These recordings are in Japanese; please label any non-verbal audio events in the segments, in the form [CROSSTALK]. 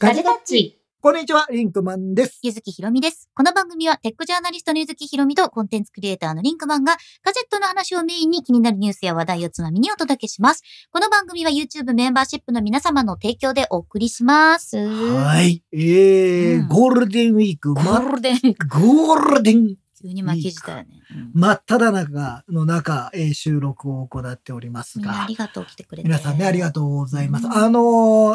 ガジェタッチ。こんにちは、リンクマンです。ゆずきひろみです。この番組はテックジャーナリストのゆずきひろみとコンテンツクリエイターのリンクマンがガジェットの話をメインに気になるニュースや話題をつまみにお届けします。この番組は YouTube メンバーシップの皆様の提供でお送りします。はい。えーうんゴールデンウィーク、ゴま、ールデンウィーク。ゴールデン急に巻き舌よね。うん真っ只中の中、えー収録を行っておりますがあり、がとう来てくれて。皆さんね、ありがとうございます。うんあの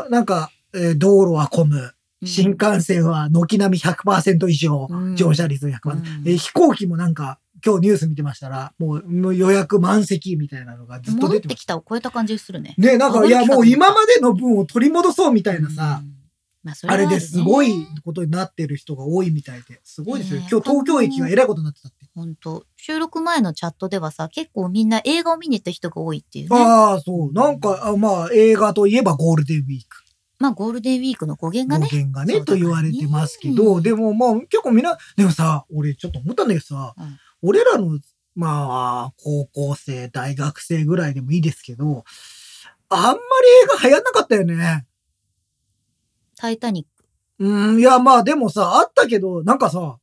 ーなんか、えー道路は混む。うん新幹線は軒並み100%以上、うん乗車率100%、うんえー飛行機もなんか、今日ニュース見てましたら、もう予約満席みたいなのがずっと戻って出てます。きたを超えた感じするね。ね、なんか、いや、もう今までの分を取り戻そうみたいなさ、うんまあそはるねあれですごいことになってる人が多いみたいで、すごいですよ。今日東京駅がえらいことになってたって。本当収録前のチャットではさ、結構みんな映画を見に行った人が多いっていうね。ああ、そう。なんか、あまあ、映画といえばゴールデンウィーク。まあゴールデンウィークの語源語がね。源がねと言われてますけど、でもまあ、結構みんな、でもさ、俺ちょっと思ったんだけどさ、うん俺らの、まあ、高校生、大学生ぐらいでもいいですけど、あんまり映画流行んなかったよね。タイタニック。うん、いや、まあでもさ、あったけど、なんかさ、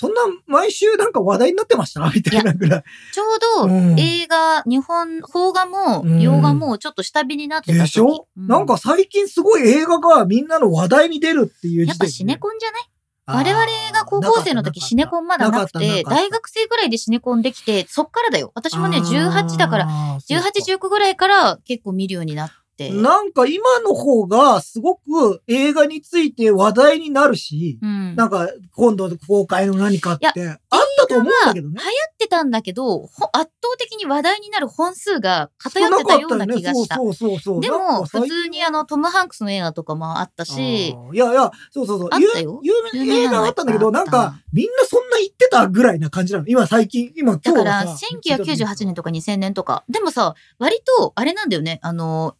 そんな毎週なんか話題になってました？みたいなぐらい。ちょうどうん映画、日本、邦画もうん洋画もちょっと下火になってた時でしょ、うなんか最近すごい映画がみんなの話題に出るっていう時点で。やっぱシネコンじゃない？我々が高校生の時シネコンまだなくて、大学生ぐらいでシネコンできて、そっからだよ。私もね、18だから、ら18、19ぐらいから結構見るようになって。なんか今の方がすごく映画について話題になるし、うん。なんか今度公開の何かってあったと思うんだけどね流。行ってたんだけど、ほ圧倒的に話題になる本数が偏ってたような気がした。そうそうそうそう。でも、普通にあの、トム・ハンクスの映画とかもあったし、いやいや、そうそうそう。あったよ有有名な映画はあったんだけど、なんか、みんなそんな言ってたぐらいな感じなの。今最近、今今日だから、はさ1998年とか2000年とか。でもさ、割と、あれなんだよね。あの、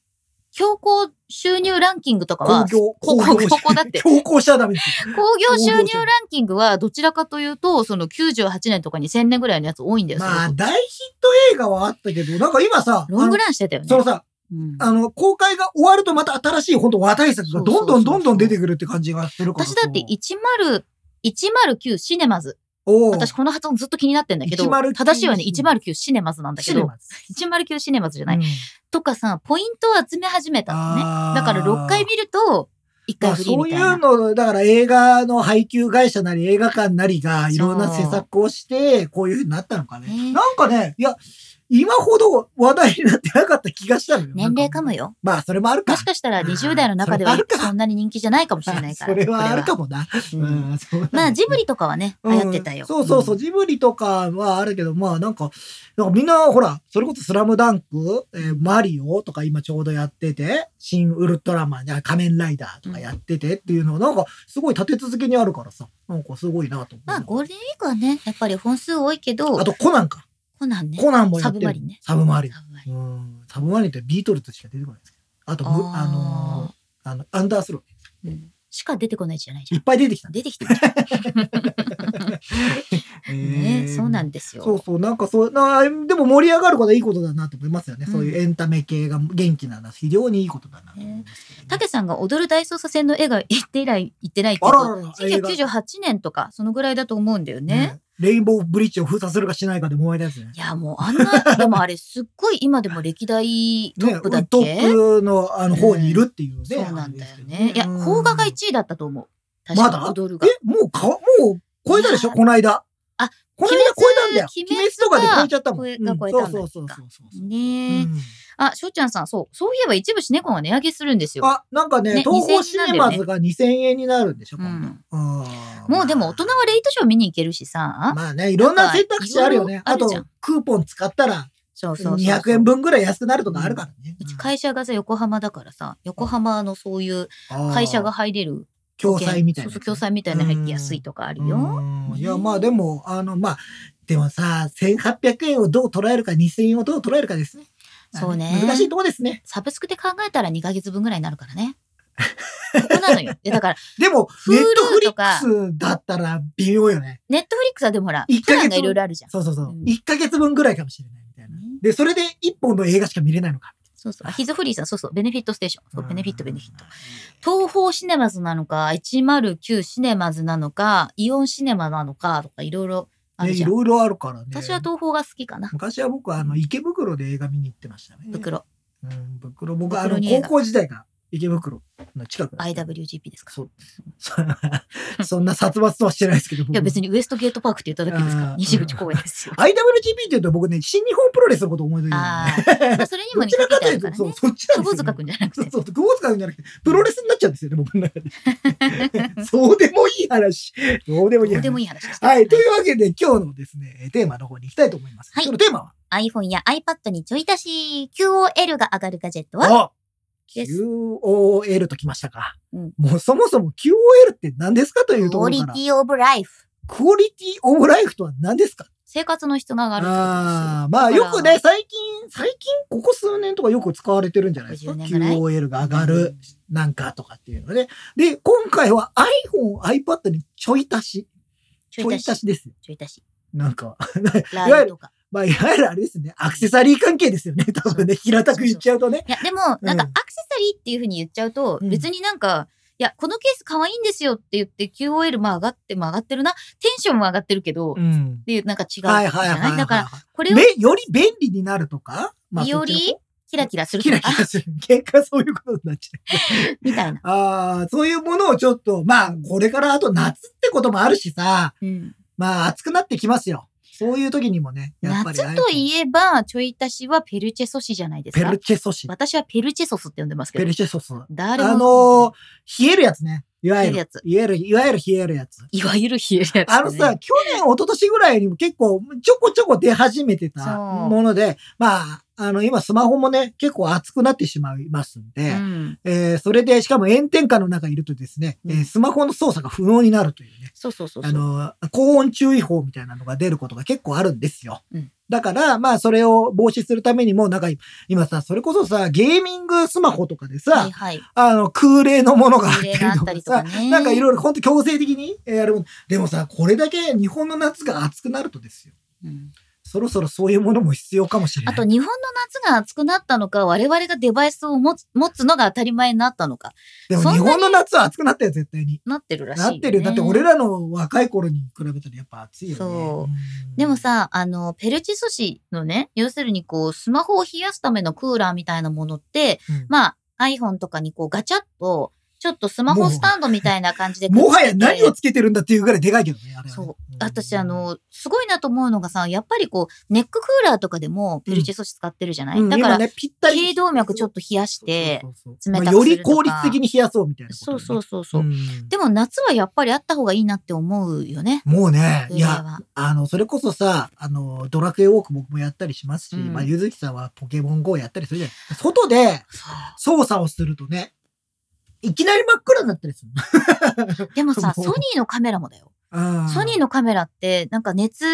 標高収入ランキングとかは、興行、ここここだって [LAUGHS] 強行しちゃダメですよ。興行収入ランキングはどちらかというと、その98年とか2000年ぐらいのやつ多いんだよ。まあ、大ヒット映画はあったけど、なんか今さ、そロングランしてたよね。そのさ、うんあの、公開が終わるとまた新しい本当話題作がどんどんどんどん出てくるって感じがするからさ。私だって10、109シネマズ。私この発音ずっと気になってんだけど、109正しいはね、109シネマズなんだけど、シネマズ109シネマズじゃない。うんとかさ、ポイントを集め始めたのね。だから6回見ると、1回まあ、そういフリーみたいな。うの、だから映画の配給会社なり映画館なりがいろんな施策をして、こういう風になったのかね。ねなんかね、いや、今ほど話題になってなかった気がしたのよ。年齢かもよ。よ。まあ、それもあるか。もしかしたら20代の中ではそんなに人気じゃないかもしれないから。[LAUGHS] それはあるかも。もな。まあ、ジブリとかはね、流行ってたよ。うんそうそうそう、ジブリとかはあるけど、まあなんか、なんかみんなほら、それこそスラムダンク、えーマリオとか今ちょうどやってて、新ウルトラマン、あ仮面ライダーとかやっててっていうのをなんかすごい立て続けにあるからさ、なんかすごいなと思う。まあ、ゴールデンウィークはね、やっぱり本数多いけど、あとコナンか。コナンね。コナンもやってる。サブマリンね。サブマリン。サブマリンうん。サブマリンってビートルズしか出てこないですけど。あと、むあのーあの、アンダースロー。うんしか出てこないじゃないじゃん。いっぱい出てきた。出てきてるじゃん。[LAUGHS] えねーそうなんですよ。そうそう、なんかそう、なでも盛り上がることはいいことだなと思いますよね。うんそういうエンタメ系が元気なのは非常にいいことだなとたけさんが踊る大捜査線の絵が行って以来行ってないってあ言うとららら、映画1998年とか、そのぐらいだと思うんだよね。ねレインボーブリッジを封鎖するかしないかで燃えたやつね。いや、もうあんな、でもあれすっごい今でも歴代トップだっけ、[LAUGHS] ね、トップのあの方にいるっていうね。そうなんだよね。いや、邦画が1位だったと思う。確かまだ？え、もうか、もう超えたでしょ？この間。あ、この間超えたんだよ。鬼滅とかで超えちゃったもん。がうん超えたんだそうそうそうそうそう。ねえ、うんあ、しょうちゃんさん、そう。そういえば一部シネコンが値上げするんですよ。あ、なんかね、ね東宝シネマズが2000円になるんでしょ、うん今度うんもうでも大人はレイトショー見に行けるしさ。まあね、いろんな選択肢あるよね。あとクーポン使ったらそうそうそうそう。200円分ぐらい安くなるとかあるからね。うち会社がさ、横浜だからさ、横浜のそういう会社が入れる。共済みたいなね。そうそう、共済みたいなの入って安いとかあるよ。うんいや、まあでも、あの、まあ、でもさ、1800円をどう捉えるか、2000円をどう捉えるかですね。そうね難しいとこですね。サブスクで考えたら2ヶ月分ぐらいになるからね。[LAUGHS] ここなのよ。でだから、でも、ネットフリックスだったら微妙よね。ネットフリックスはでもほら、一ヶ月がいろいろあるじゃん。そうそうそううん。1ヶ月分ぐらいかもしれないみたいな。ねで、それで1本の映画しか見れないのか。そうそう。あヒズフリーさん、そうそう。ベネフィットステーション。そう、ベネフィット、ベネフィット。ト。東方シネマズなのか、109シネマズなのか、イオンシネマなのかとか、いろいろあね、るじゃん。いろいろあるからね。私は東方が好きかな。昔は僕はあの池袋で映画見に行ってましたね。袋。うん、袋。僕はあの高校時代が池袋の近く。IWGP ですか？そう。[LAUGHS] そんな殺伐とはしてないですけど。いや、別に。にウエストゲートパークって言っただけですから。西口公園ですよ。[LAUGHS] IWGP って言うと僕ね、新日本プロレスのこと思い出るよね。あ [LAUGHS] それにも似てるからね。そっちなんですよ、久保塚くんじゃなくて。そうそう、久保塚くんじゃなくて、プロレスになっちゃうんですよね、僕の中で。そうでもいい話。どうでもいい話。どうでもいい話。はい。というわけで、今日のですね、テーマの方に行きたいと思います。はい今日のテーマは？iPhone や iPad にちょい足し QOL が上がるガジェットは？QOL ときましたか。うんもうそもそも QOL って何ですかというとクオリころから。ティオブライフ。クオリティオブライフとは何ですか生活の質が上がるああ、まあよくね、最近、最近、ここ数年とかよく使われてるんじゃないですか。50年ぐらい QOL が上がる、なんかとかっていうのね。で、今回は iPhone、iPad にちょい足し。ちょい足し。ですよ。ちょい足し。なんか、ラいわゆる。まあ、いわゆるあれですね。アクセサリー関係ですよね。多分ね、平たく言っちゃうとね。いや、でも、なんかアクセサリーっていうふうに言っちゃうと、うん別になんか、いや、このケース可愛いんですよって言って QOL まあ上がって、まあ上がってるな。テンションも上がってるけど、っん。ていうなんか違うじゃはいはいはいはい。だから、これをべより便利になるとか、まあ、よりキラキラするキとか？ラキラする。結果そういうことになっちゃう。[LAUGHS] みたいな。ああ、そういうものをちょっと、まあ、これからあと夏ってこともあるしさ、うん、まあ、暑くなってきますよ。そういう時にもね、やっぱり。夏といえば、ちょい足しはペルチェソシじゃないですかペル。チェソシ。私はペルチェソスって呼んでますけペど。ルチェソス。あ誰も。のー、冷えるやつね。いわゆる。冷えるやついわゆる、いわゆる冷えるやつ。いわゆる冷えるやつ、ね。あのさ、去年、一昨年ぐらいにも結構ちょこちょこ出始めてたもので、まあ、あの、今スマホもね、結構熱くなってしまいますんで、うん。えーそれで、しかも炎天下の中にいるとですね、うんえースマホの操作が不能になるというね、そうそうそう。あの、高温注意報みたいなのが出ることが結構あるんですよ。うんだから、まあ、それを防止するためにも、なんか、今さ、それこそさ、ゲーミングスマホとかでさ、はいはい。あの、空冷のものがあったりとかね。なんかいろいろ本当強制的にやる。でもさ、これだけ日本の夏が暑くなるとですよ。うんそろそろそういうものも必要かもしれない。あと、日本の夏が暑くなったのか、我々がデバイスを持つ持つのが当たり前になったのか、でも日本の夏は暑くなったよ、絶対に。なってるらしいよ、ね。なってるよ。だって俺らの若い頃に比べたらやっぱ暑いよね。そうんでも、さ、あの、ペルチ素子のね、要するにこう、スマホを冷やすためのクーラーみたいなものって、うんまあ、iPhone とかにこう、ガチャッと、ちょっとスマホスタンドみたいな感じでもはや何をつつけてるんだっていうぐらいでかいけどね、あれはね。そううん私、あ、の、すごいなと思うのがさ、やっぱりこう、ネッククーラーとかでもペルチ素子使ってるじゃない、うん。だから、今ね。頸動脈ちょっと冷やして、冷たくするとか。まあより効率的に冷やそうみたいなことそうね、そうそうそう。ん。でも夏はやっぱりあった方がいいなって思うよね。もうね、いや。あの、それこそさ、あの、ドラクエウォーク僕もやったりしますし、うん。まあ、ゆずきさんはポケモン GO やったりするじゃない。外で操作をするとね、いきなり真っ暗になったりする。[LAUGHS] でもさ、ソニーのカメラもだよ。ソニーのカメラって、なんか熱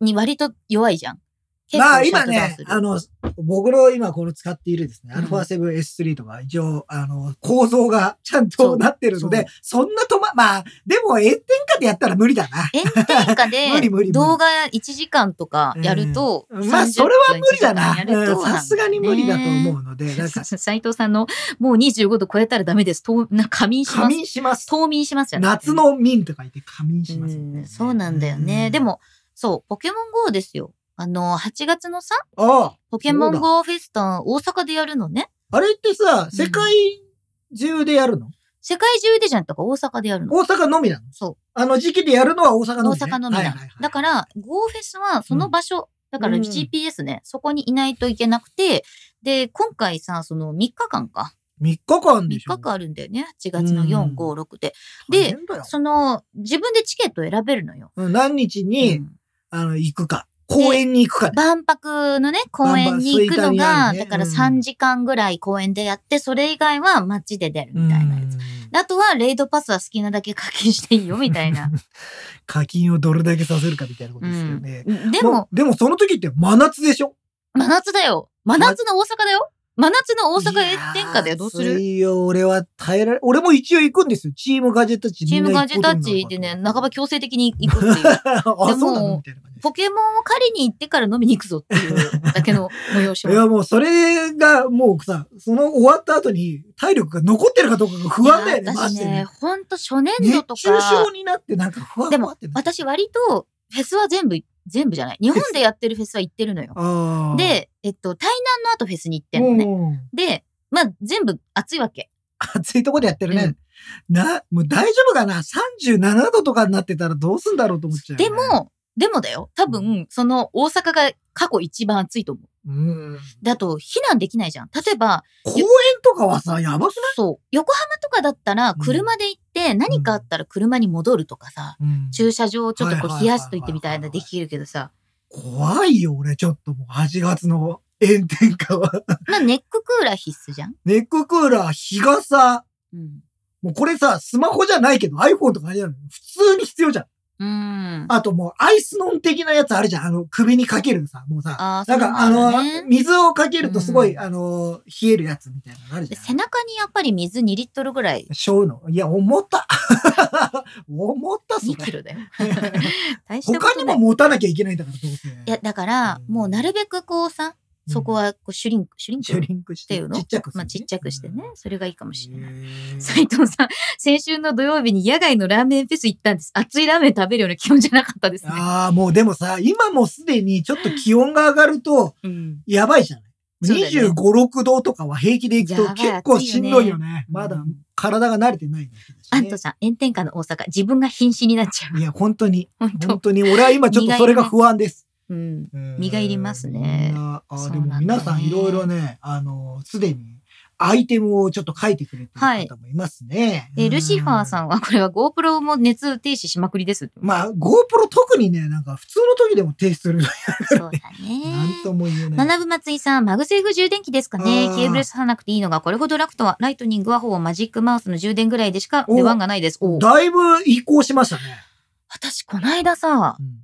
に割と弱いじゃん。結まあ今ねあの、僕の今この使っているですね、うん α7S3 とか一応、あの、構造がちゃんとなってるので、そんな止ま、まあ、でも炎天下でやったら無理だな。炎天下で [LAUGHS] 無理無理無理動画1時間とかやると、うんまあ、30それは無理だな。分1時間やるとうんさすがに無理だと思ううので、なんか、[LAUGHS] 斉藤さんの、もう25度超えたらダメです。とな仮眠しま仮す。眠します。冬眠します夏の眠と書いて仮眠します、うんそうなんだよね。うんで、も、そう、ポケモン GO ですよ。あの、8月のさ、ああ、ポケモン GO フェスタ大阪でやるのね。あれってさ、世界中でやるの、世界中でじゃんとか大阪でやるの。大阪のみなの？そう。あの時期でやるのは大阪の大み、ね、阪のみなの。はいはいはいだから、GO フェスはその場所、だからうん GPS ね、そこにいないといけなくて、で、今回さ、その3日間か。3日間3でしょ？日間あるんだよね。8月のうん4、5、6で。大で変だよその、自分でチケットを選べるのよ。うん何日に、うんあの、行くか。公園に行くかね。万博のね、公園に行くのが、るねだからうん3時間ぐらい公園でやって、それ以外は街で出るみたいなやつ。あとは、レイドパスは好きなだけ課金していいよ、みたいな。[LAUGHS] 課金をどれだけさせるかみたいなことうですよんね。でも、でもその時って真夏でしょ？真夏だよ。真夏の大阪だよ。真夏の大阪炎天下でどうする？いいよ、俺は耐えられ、俺も一応行くんですよ。チームガジェタッチ。チームガジェタッチでね、半ば強制的に行くっていう。[LAUGHS] あ、そうなの？みたいな感じポケモンを狩りに行ってから飲みに行くぞっていうだけの催 [LAUGHS] しいや、もうそれが、もうさ、その終わった後に体力が残ってるかどうかが不安だよね、マジでね、ね。ほんと初年熱度と中症か、になってなんか不安でも私割とフェスは全部、全部じゃない。日本でやってるフェスは行ってるのよ。で、えっと、対南の後フェスに行ってんのね。うんで、まあ全部暑いわけ。暑いとこでやってるね。な、もう大丈夫かな ?37 度とかになってたらどうすんだろうと思っちゃう、で、も、でもだよ。多分、その大阪が過去一番暑いと思う。うん。で、あと、避難できないじゃん。例えば、公園とかはさ、やばくそう、横浜とかだったらうん車で行って何かあったら車に戻るとかさ、うん駐車場をちょっとこう冷やしといてみたいなできるけどさ、怖いよ、俺、ちょっともう8月の炎天下は。まあネッククーラー必須じゃん？ネッククーラー、日傘。うん。もうこれさ、スマホじゃないけど iPhone とかあれやの普通に必要じゃん。うん。あともうアイスノン的なやつあるじゃん。あの、首にかけるさ、もうさ。あーなんかあの、水をかけるとすごい、うんあの、冷えるやつみたいなのあるじゃん。で背中にやっぱり水2リットルぐらい、しょうの。いや、思った。[LAUGHS] 思った、そ2キれ。ロだよ。[LAUGHS] 大した他にも持たなきゃいけないんだから、どうせ。いや、だから、うんもうなるべくこうさ、そこはこうシュリンク、シュリンクシュリンクして。っていうの？ちっちゃくするまあちっちゃくしてね。それがいいかもしれない。斉藤さん、先週の土曜日に野外のラーメンフェス行ったんです。熱いラーメン食べるような気温じゃなかったですね。ああ、もうでもさ、今もすでにちょっと気温が上がると、うん。やばいじゃない？そうだよね25、6度とかは平気で行くと結構しんどいよね。まだうん体が慣れてないアントさん、炎天下の大阪、自分が瀕死になっちゃう。いや、本当に、本。当に、俺は今ちょっとそれが不安です。うん。うん身が入りますねあーでも皆さんいろいろね、あの、すでにアイテムをちょっと書いてくれてる方もいますね。え、ルシファーさん。んは、これは GoPro も熱停止しまくりです。まあ、GoPro 特にね、なんか普通の時でも停止する。そうだなんね。とも言えない。七分松井さん、 MagSafe 充電器ですかねケーブルさなくていいのがこれほど楽とは、 Lightning はほぼ Magic Mouse の充電ぐらいでしか出番がないです。おだいぶ移行しましたね。私、この間さう、ん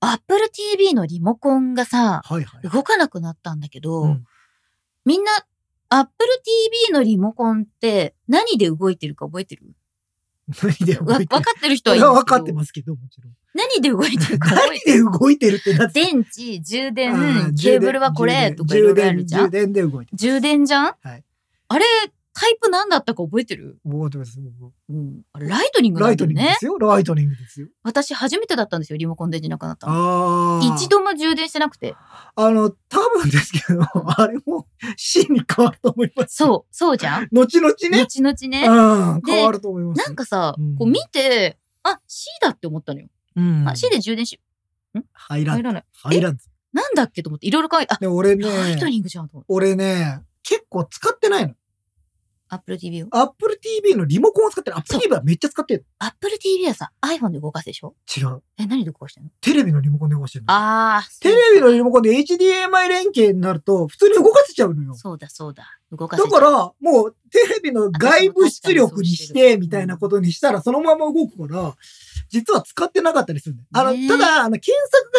Apple TV のリモコンがさ、はいはい。動かなくなったんだけど、うん。みんな、Apple TV のリモコンって何で動いてるか覚えてる？何で動いてる？かってる人はいいんでかってますけど、もちろん。何で動いてるか覚何えてる？で動いてるってなって。電池、充電ケーブルはこれとかいろいろあるじゃん？充電で動いてる。充電じゃん？はい。あれ、タイプ何だったか覚えてる？覚えてます。うん。 Lightning なライトんだよね。ニングですよ。 Lightning ですよ。私初めてだったんですよ、リモコン電池なくなったの。ああ。一度も充電してなくて。あの、多分ですけど、[LAUGHS] あれも C に変わると思います。そう、そうじゃん後々ね。後々ね。うん、で変わると思います。なんかさ、うんこう見て、あ、C だって思ったのよ。うん、あ、C で充電し、入らん。入らない。入らん。なんだっけと思っていろいろ考えて、あ、で、俺ライトね、ニングじゃんと思って。俺ね、結構使ってないの。Apple TV を。Apple TV のリモコンを使ってる。Apple TV はめっちゃ使ってる。Apple TV はさ、iPhone で動かすでしょ？違う。え、何で動かしてんの？テレビのリモコンで動かしてるの。あー。テレビのリモコンで HDMI 連携になると、普通に動かせちゃうのよ。そうだそうだ。動かせちゃうだから、もう、テレビの外部出力にして、みたいなことにしたら、そのまま動くから、実は使ってなかったりするんだよ。あの、ただ、あの、検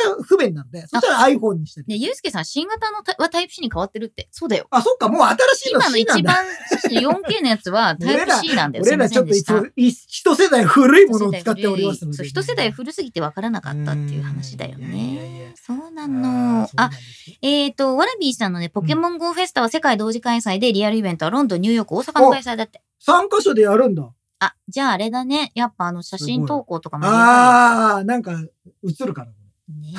索が不便なんで、そしたら iPhone にしたり。ね、ゆうすけさん、新型のタはタイプ C に変わってるって。そうだよ。あ、そっか、もう新しいの今の C なんだ。一番 4K のやつはタイプ C なんだよ。俺らちょっと一一世代古いものを使っておりますので。一世代古すぎて分からなかったっていう話だよね。そうなあのあ、えっ、と、ワラビーさんのね、ポケモン GO フェスタは世界同時開催で、リアルイベントはロンドン、ニューヨーク、大阪の開催だって。3箇所でやるんだ。あ、じゃああれだね。やっぱあの写真投稿とかもああ、なんか、映るかな、こね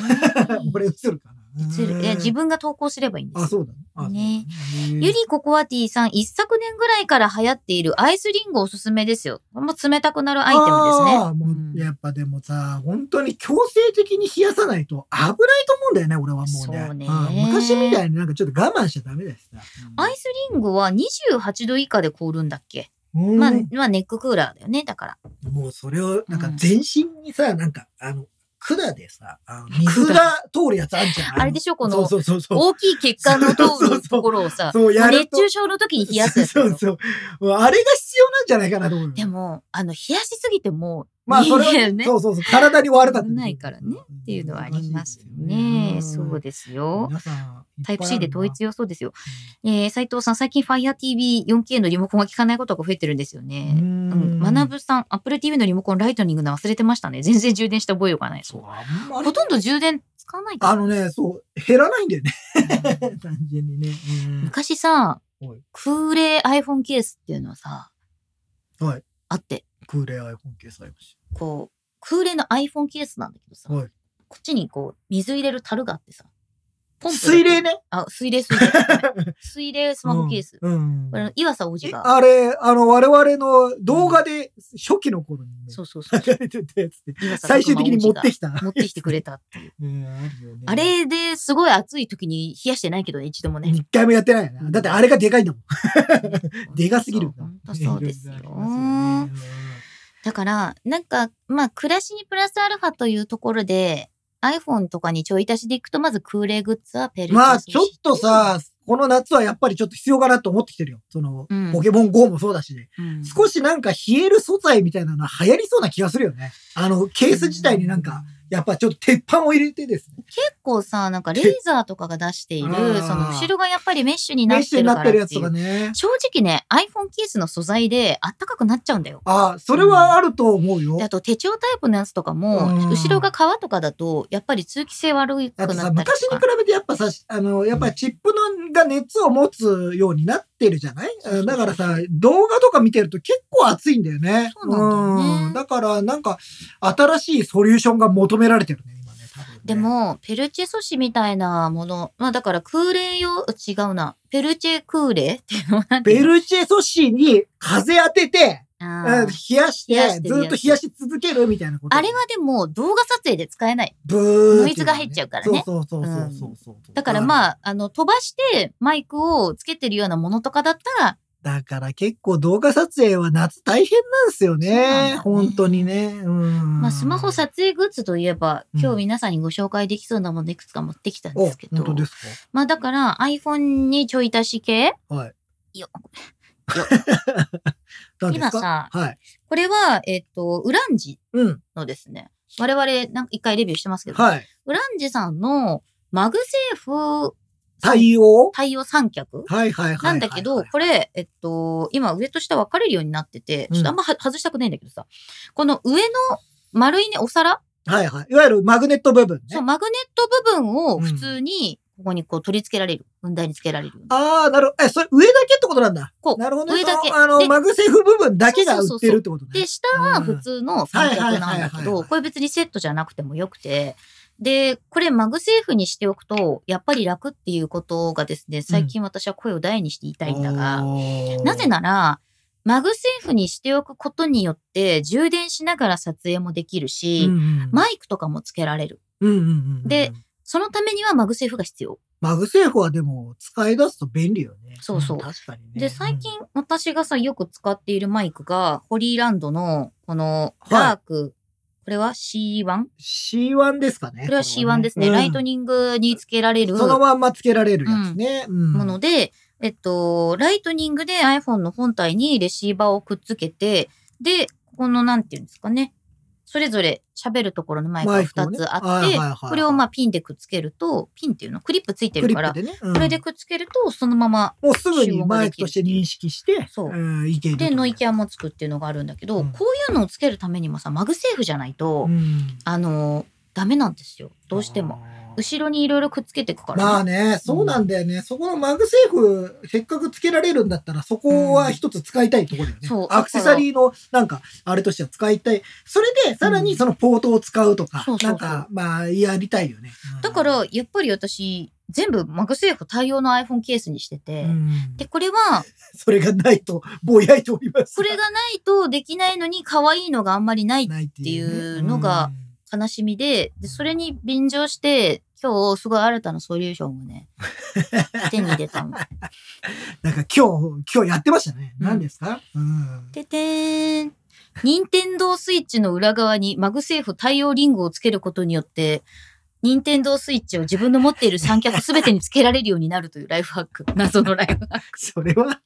れ。これ映るかな。映る。いや、自分が投稿すればいいんですよあ、そうだね。ねゆりココアティさん、一昨年ぐらいから流行っているアイスリンゴおすすめですよ。も冷たくなるアイテムですね。あーもううんやっぱでもさ、本当に強制的に冷やさないと危ないと思うんだよね、俺はもうね。そうねん昔みたいになんかちょっと我慢しちゃダメだしさ。アイスリンゴは28度以下で凍るんだっけ、うんまあ、まあネッククーラーだよね。だから。もうそれを、なんかうん全身にさ、なんか、あの、管でさ、あの水が通るやつあんじゃん。あれでしょこのそうそうそうそう。大きい血管の通るところをさ、そう、やると。熱中症の時に冷やすやつそうそう。あれが必要なんじゃないかなと思うよ。でも、あの、冷やしすぎても、まあ、それは、ねそうそうそう、体に悪かった。危ないからねっていうのはありますうんね。そうですよ。タイプ C で統一よ。予想ですよ。えー、斉藤さん、最近 Fire TV 4K のリモコンが効かないことが増えてるんですよね。ううんん。学ぶさん、Apple TV のリモコンライトニングの忘れてましたね。全然充電した覚えがない。そう、あんまりほとんど充電使わないからあのね、そう、減らないんだよね。[LAUGHS] 単純にね。うん昔さはい、空冷 iPhone ケースっていうのはさ、はい。あって、空冷 iPhone ケースありましこう、空冷の iPhone ケースなんだけどさ、た。はい。こっちにこう、水入れる樽があってさ、ポンプで水冷ね？あ、水冷水冷。[LAUGHS] 水冷スマホケース。うん。これ、岩佐王子えが。あれ、あの、我々の動画で初期の頃にね、そうそうそう。流れてたやつで、最終的に持ってきた。持ってきてくれたっていう。[LAUGHS] うんあるよねあれですごい暑い時に冷やしてないけどね、一度もね。一回もやってないよな。だってあれがでかいんだもん。[LAUGHS] でかすぎるそうですよだから、なんか、まあ、暮らしにプラスアルファというところで、iPhone とかにちょい足しでいくと、まず空冷グッズはペルチまあ、ちょっとさ、この夏はやっぱりちょっと必要かなと思ってきてるよ。その、うんポケモン GO もそうだしね。うん少しなんか冷える素材みたいなのは流行りそうな気がするよね。あの、ケース自体になんか、やっぱちょっと鉄板を入れてですね。結構さ、なんかレーザーとかが出している、その後ろがやっぱりメッシュになメッシュにってるなってるやつからっていう。とかね。正直ね、iPhone ケースの素材であったかくなっちゃうんだよ。ああ、それはあると思うよで。あと手帳タイプのやつとかも、うん後ろが革とかだと、やっぱり通気性悪くなったりとか。昔に比べてやっぱさ、あの、やっぱりチップのが熱を持つようになってるじゃない？だからさ、動画とか見てると結構熱いんだよね。そうなんだよねうんだからなんか、新しいソリューションが求められてるね、今ね、多分ね。で、も、ペルチェ素子みたいなもの、まあだから空冷用、違うな。ペルチェ空冷っていうのはなんていうの？ベルチェソシーに風当てて、あうんー冷やして、冷やしてずっと冷やし続けるみたいなこと。あれはでも動画撮影で使えない。ブーノイズが入っちゃうからねそうそうそうそうそうそう。だからあ、まあ、あの、飛ばしてマイクをつけてるようなものとかだったら、だから結構動画撮影は夏大変なんですよね。ね本当にね。うん。まあ、スマホ撮影グッズといえば、うん今日皆さんにご紹介できそうなものいくつか持ってきたんお、ですけど、本当ですまあだから iPhone にちょい足し系かはい。いや何ですか？今さはい。これは、えっと、ウランジうん。のですね、我々なんか一回レビューしてますけど、はい。ウランジさんのMagSafe 対応？対応三脚？はいはいはいはい。なんだけど、これ、えっと、今上と下分かれるようになってて、うんちょっとあんまは外したくないんだけどさ、この上の丸いね、お皿、はいはい。いわゆるマグネット部分ねそう、。マグネット部分を普通に、ここにこう取り付けられる。雲台につけられる。ああ、なるほど。え、それ上だけってことなんだ。こうなるほどね。上だけあの、で MagSafe 部分だけが売ってるってことね。で、下は普通の三脚なんだけど、はいこれ別にセットじゃなくてもよくて、で、これ MagSafe にしておくと、やっぱり楽っていうことがですね、最近私は声を大にして言いたいんだが、おーなぜなら、 MagSafe にしておくことによって、充電しながら撮影もできるし、うんうんマイクとかもつけられる。うんうんうんで、そのためには MagSafe が必要。 MagSafe はでも使い出すと便利よね。そうそうん確かにね。で、最近私がさ、よく使っているマイクが、 Hollyland の、この、はい Lark、これは C1? C1 ですかね。これは C1 ですね。うん Lightning につけられるそのまんまつけられるやつね。うんもので、えっと、 Lightning で iPhone の本体にレシーバーをくっつけて、で、このなんていうんですかね。それぞれ喋るところのマイクが2つあってこれをまあピンでくっつけると、ピンっていうのクリップついてるから、クリップでね。うんこれでくっつけると、そのまま、もうすぐにマイクとして認識して、そうんいけると。で、ノイキャンもつくっていうのがあるんだけど、うんこういうのをつけるためにもさ、 MagSafe じゃないと、うんあの、ダメなんですよ。どうしても。。後ろにいろいろくっつけていくから、まあね、そうなんだよね。そこの MagSafe、せっかくつけられるんだったら、そこは一つ使いたいところだよね。そうアクセサリーの、なんか、あれとしては使いたい。それで、さらにそのポートを使うとか、そうそうそうなんか、まあ、やりたいよね。うんだから、やっぱり私、全部 MagSafe 対応の iPhone ケースにしてて、うんで、これは、[LAUGHS] それがないと、ぼやいております。これがないとできないのに可愛いのがあんまりないないってっていうねいうのが、悲しみで、で、それに便乗して、今日すごい新たなソリューションをね、[LAUGHS] 手に入れたの。うんなんか今日、今日やってましたね。うん何ですか？うん。ててーん。任天堂スイッチの裏側に MagSafe 対応リングをつけることによって、任天堂スイッチを自分の持っている三脚すべてにつけられるようになるというライフハック。謎のライフハック。[LAUGHS] それは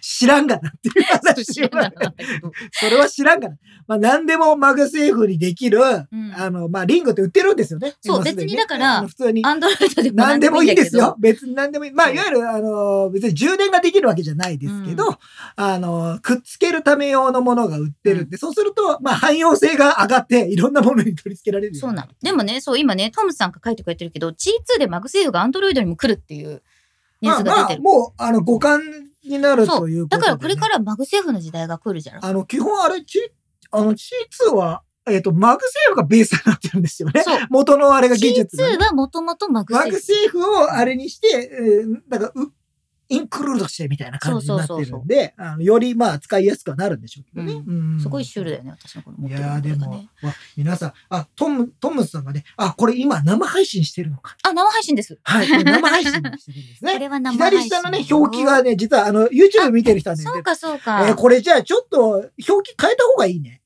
知らんがなっていう話知らなかったけど。それは知らんがな。まあ何でも MagSafe にできる、んあの、まあリングって売ってるんですよね。そうね別にだから普通に。アンドロイドでも何でもいいんですよ。何別に何でもいい。まあ、いわゆる、あの、別に充電ができるわけじゃないですけど、うあの、くっつけるため用のものが売ってるんで、そうすると、まあ、汎用性が上がって、いろんなものに取り付けられるよそうなの。でもね、そう、今ね、トムさんが書いてくれてるけど、G2 でマグセーフがアンドロイドにも来るっていうニューまあまあ、スが出てる。もう、あの、互換になるということで、だからこれから MagSafe の時代が来るじゃん。あの、基本あれ、 Qi、あの、 Qi2 は、えっ、と、 MagSafe がベースになってるんですよね。元のあれが技術がね、 Qi2 はもともと MagSafe。MagSafe をあれにして、えー、なんか、う、インクルードしてみたいな感じになってるんで、あのよりまあ使いやすくはなるんでしょうけどね。すごいシュールだよね、私のこの持ってるいやーでも皆さん、あ、トム、トムさんがね、あ、これ今生配信してるのか。あ、生配信です。はい、生配信してるんですこね。[LAUGHS] れは生配信。左下のね、表記がね、実はあの、YouTube 見てる人はね、そうか、そうか。えーこれじゃあちょっと表記変えた方がいいね。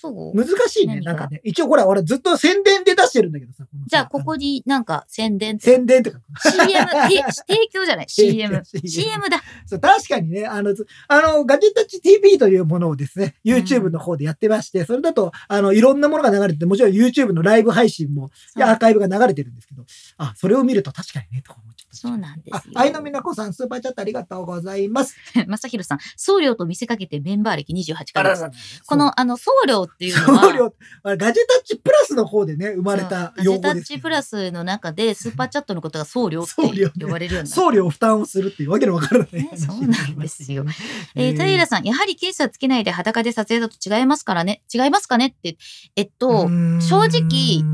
そう？難しいね。なんかね。一応ほら、俺ずっと宣伝で出してるんだけどさ。じゃあ、ここになんか宣伝？宣伝とか。CM、[LAUGHS] て提供じゃない ?CM。CM [LAUGHS] だ。そう、確かにね、あの、つあの、ガジェタッチ TV というものをですね、YouTube の方でやってまして、それだと、あの、いろんなものが流れてて、もちろん YouTube のライブ配信も、アーカイブが流れてるんですけど、あ、それを見ると確かにね、とか思っちゃった。そうなんですよあ、愛のみなこさん、スーパーチャットありがとうございます。まさひろさん、送料と見せかけてメンバー歴28ヶ月。あららこの、あの、送料っていうのは、送料、あガジェタッチプラスの方でね、生まれたそうガジェタ用語ですけど。ッチプラスの中でスーパーチャットのことが送料って呼ばれるようになる。送料負担をするっていうわけのわからないね。そうなんですよ。ええー、タイラさん、やはりケースはつけないで裸で撮影だと違いますからね。違いますかねって。えっと、正直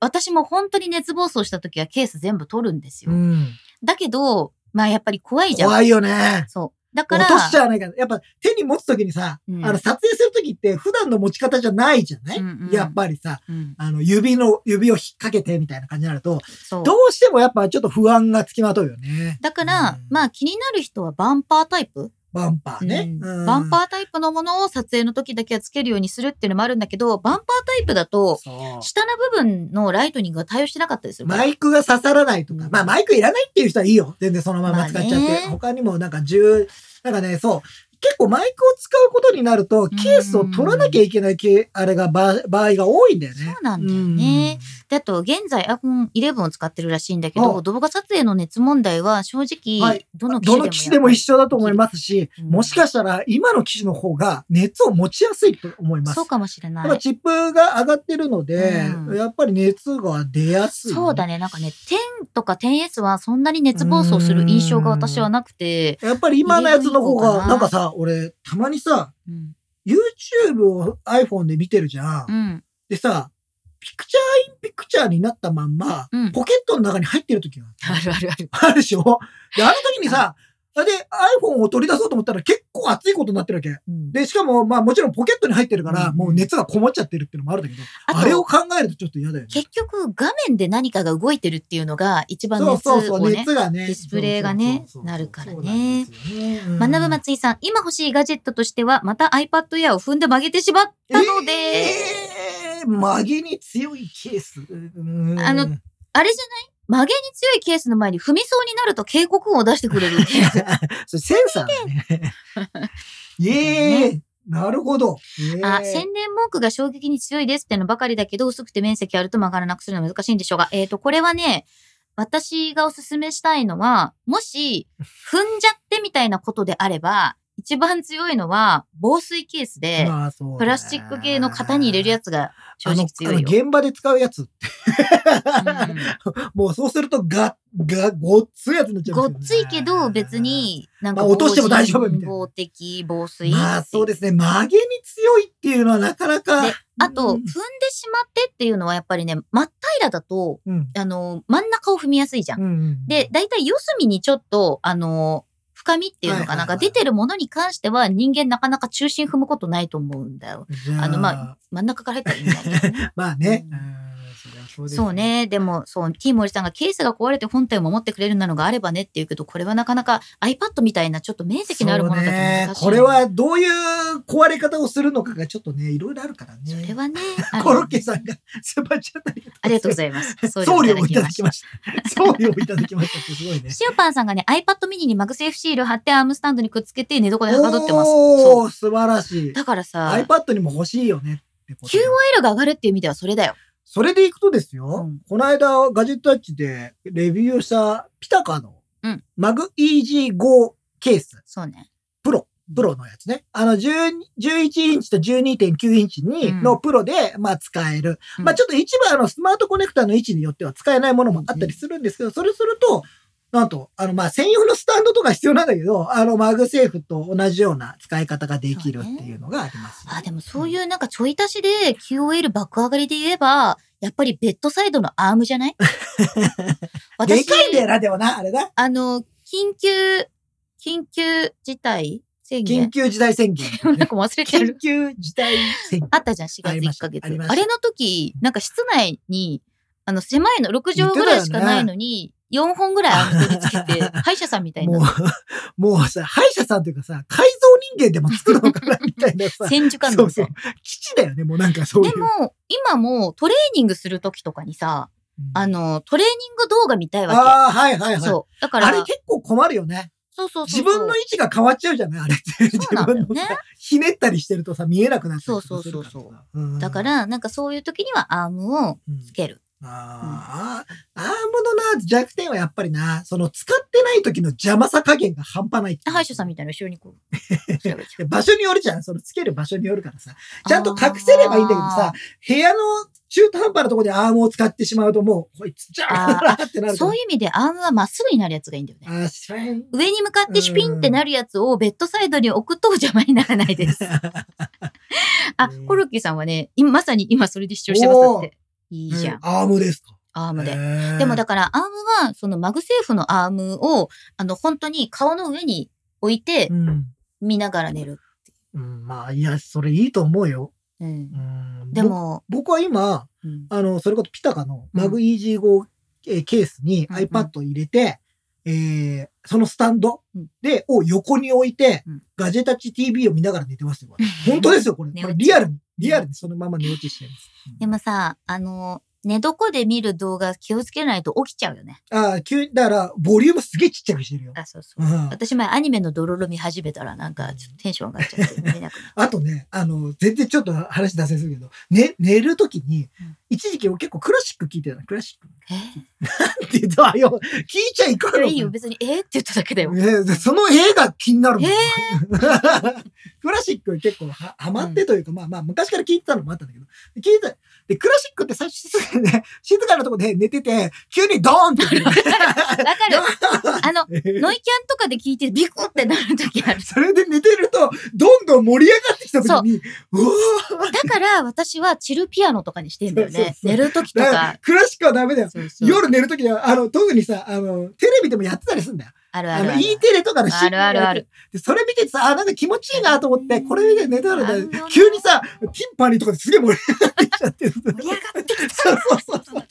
私も本当に熱暴走した時はケース全部取るんですよ。うんだけど、まあやっぱり怖いじゃん。怖いよね。そう。だから、落としちゃわないから。やっぱ手に持つときにさ、うんあの撮影するときって普段の持ち方じゃないじゃない、うんうんやっぱりさ、うん、あの指の、指を引っ掛けてみたいな感じになると。どうしてもやっぱちょっと不安がつきまとうよね。だから、うんまあ気になる人はバンパータイプ、バンパーね。うんうんバンパータイプのものを撮影の時だけはつけるようにするっていうのもあるんだけど、バンパータイプだと、下の部分のライトニングが対応してなかったりするから。マイクが刺さらないとか、うんまあマイクいらないっていう人はいいよ。全然そのまま使っちゃって。まあね他にもなんか10、なんかね、そう。結構マイクを使うことになると、ケースを取らなきゃいけないけ、あれが場場合が多いんだよね。そうなんだよねで、あと、現在 iPhone11 を使ってるらしいんだけど、あ動画撮影の熱問題は正直、はいどの機種でもどの機種でも一緒だと思いますし、うんもしかしたら今の機種の方が熱を持ちやすいと思います。そうかもしれない。チップが上がってるので、うんやっぱり熱が出やすい。そうだね。なんかね、10とか 10S はそんなに熱暴走する印象が私はなくて、やっぱり今のやつの方が、なんかさ、俺、たまにさ、うん。YouTube を iPhone で見てるじゃん。うん。でさ、ピクチャーインピクチャーになったまんま、うんポケットの中に入ってる時があるあるある。あるでしょ？で、あの時にさ、で、iPhone を取り出そうと思ったら結構熱いことになってるわけ。うんで、しかも、まあもちろんポケットに入ってるから、うんもう熱がこもっちゃってるっていうのもあるんだけど、あとあれを考えるとちょっと嫌だよね。結局、画面で何かが動いてるっていうのが一番熱をね。そうそう、熱がね。ディスプレイがねなるからね学ぶ松井さん、今欲しいガジェットとしては、また iPad Air を踏んで曲げてしまったので、えー、曲げに強いケース。うんあのあれじゃない？曲げに強いケースの前に踏みそうになると警告音を出してくれるケース。[LAUGHS] それセンサーだね。[LAUGHS] ええなるほど。えーあ、宣伝文句が衝撃に強いですってのばかりだけど、薄くて面積あると曲がらなくするのは難しいんでしょうが、えっ、と、これはね、私がおすすめしたいのは、もし、踏んじゃってみたいなことであれば、一番強いのは、防水ケースで、まあねプラスチック系の型に入れるやつが正直強いよ。現場で使うやつ。うん [LAUGHS] もうそうするとガッ、ガッ、ごっついやつになっちゃいますよねごっついけど、別。に、なんか、まあ落としても大丈夫みたいな防塵的、防水。まあそうですね。曲げに強いっていうのはなかなか。で、あと、うん踏んでしまってっていうのはやっぱりね、真っ平らだと、うん。あの、真ん中を踏みやすいじゃん。うんうんで、大体四隅にちょっと、あの、深みっていうのかな、んか出てるものに関しては人間なかなか中心踏むことないと思うんだよ。あの、まあ、真ん中から入ったらいいんだけどね。[LAUGHS] まあね。うんうんそう。ね。でも、そう、ティーモリさんがケースが壊れて本体を守ってくれるなのがあればねって言うけど、これはなかなか iPad みたいなちょっと面積のあるものだと難しこれ、はどういう壊れ方をするのかがちょっとね、いろいろあるからね。それはね、[LAUGHS] コロッケさんがスーパーチャットありがとうございます。送料をいただきましした。送料をいただきましたってすごいね。シオパンさんがね、iPad mini に MagSafe シール貼ってアームスタンドにくっつけて寝床ではかどってます。おー、素晴らしい。だからさ、iPad にも欲しいよね。QOL が上がるっていう意味ではそれだよ。それでいくとですよ、うん。この間ガジェットタッチでレビューをした PITAKA のうん。 MagEZ ケース、そうね。プロ、プロのやつね。あの10 11インチと12.9インチに、うん。のプロで、まあ使える。うん。まあちょっと一部あのスマートコネクタの位置によっては使えないものもあったりするんですけど、それすると、なんと、あの、まあ、専用のスタンドとか必要なんだけど、あの、 MagSafe と同じような使い方ができるっていうのがあります、あ、でもそういうなんかちょい足しで QOL 爆上がりで言えば、やっぱりベッドサイドのアームじゃない？[LAUGHS] でかいんだよな、でもな、あれだ。あの、緊急、緊急事態宣緊言急事態宣言。[LAUGHS] なんか忘れて緊る。急事態宣言。あったじゃん、4月1ありましたヶ月。ああれの時、なんか室内に、あの、狭いの、6畳ぐらいしかないのに、4本ぐらいアーム取り付けて、[LAUGHS] 歯医者さんみたいもうな。、もうさ、歯医者さんというかさ、改造人間でも作るのかな、みたいなさ。千手観そうそうな。。基地だよね、もうなんかそういう。でも、今もトレーニングする時とかにさ、うんあの、トレーニング動画見たいわああ、はいはいけ。はい。そう。だから、あれ結構困るよね。そうそうそう。自分の位置が変わっちゃうじゃない？あれって。自分のさひねったりしてるとさ、見えなくなっちゃうそうそうそうそうだか、ら、なんかそういう時にはアームをうんつける。あーあー、アームのな、弱点はやっぱりな、その使ってない時の邪魔さ加減が半端ない歯医者さんみたいな後ろにこう、[LAUGHS] 場所によるじゃん。そのつける場所によるからさ。ちゃんと隠せればいいんだけどさ、部屋の中途半端なところでアームを使ってしまうともう、こいつじゃあってなるそういう意味でアームはまっすぐになるやつがいいんだよね。上に向かってシュピンってなるやつをベッドサイドに置くと邪魔にならないです。[LAUGHS] あね、コロッケさんはね、今まさに今それで視聴してますって。いいじゃん。アームですか。アームで。でもだからアームは、そのマグセーフのアームを、あの、本当に顔の上に置いてうん。見ながら寝る。うん、まあ、いや、それいいと思うよ。うんう。ん、でも、ぼ僕は今、うんあの、それこそピタカのうんマグ EG5 えーケースにうんうん iPad を入れて、えーそのスタンドうんで、を横に置いて、うんガジェタッチ TV を見ながら寝てますよ。本当ですよ、これ。これリアルに、リアルにそのまま寝落ちしてます。でもさ、あの、寝床で見る動画気をつけないと起きちゃうよね。ああ、急に、だから、ボリュームすげえちっちゃくしてるよ。あ、そうそう。うん、私前アニメのドロロ見始めたらなんかちょっとテンション上がっちゃって寝れなくなっあとね、あの、全然ちょっと話脱線するけど、ね、寝るときにうん、一時期俺結構クラシック聞いてたの。クラシック。た。って言ったよ。聞いちゃいかんえのいやいいよ、別に、えー？って言っただけだよ。その絵が気になるもん。え [LAUGHS] クラシック結構はハマってというか、まあまあ昔から聞いてたのもあったんだけど、聞いてた。で、クラシックって最初静かで、[LAUGHS] 静かなとこで寝てて、急にドーンって。[LAUGHS] わかる。[LAUGHS] あの、えーノイキャンとかで聞いてビクってなる時ある。それで寝てると、どんどん盛り上がってきた時に、うわーだから私はチルピアノとかにしてんだよね。寝る時とだか。クラシックはダメだよ。そうそう夜寝るときには、あの、特にさ、あの、テレビでもやってたりするんだよ。あるあるある。E テレとかのあるあるある。で、それ見ててさ、あ、なんか気持ちいいなと思って、これ見て寝たらね急にさ、ティンパニーとかですげえ盛り上がってきちゃってる。盛り上がってきた。そうそうそう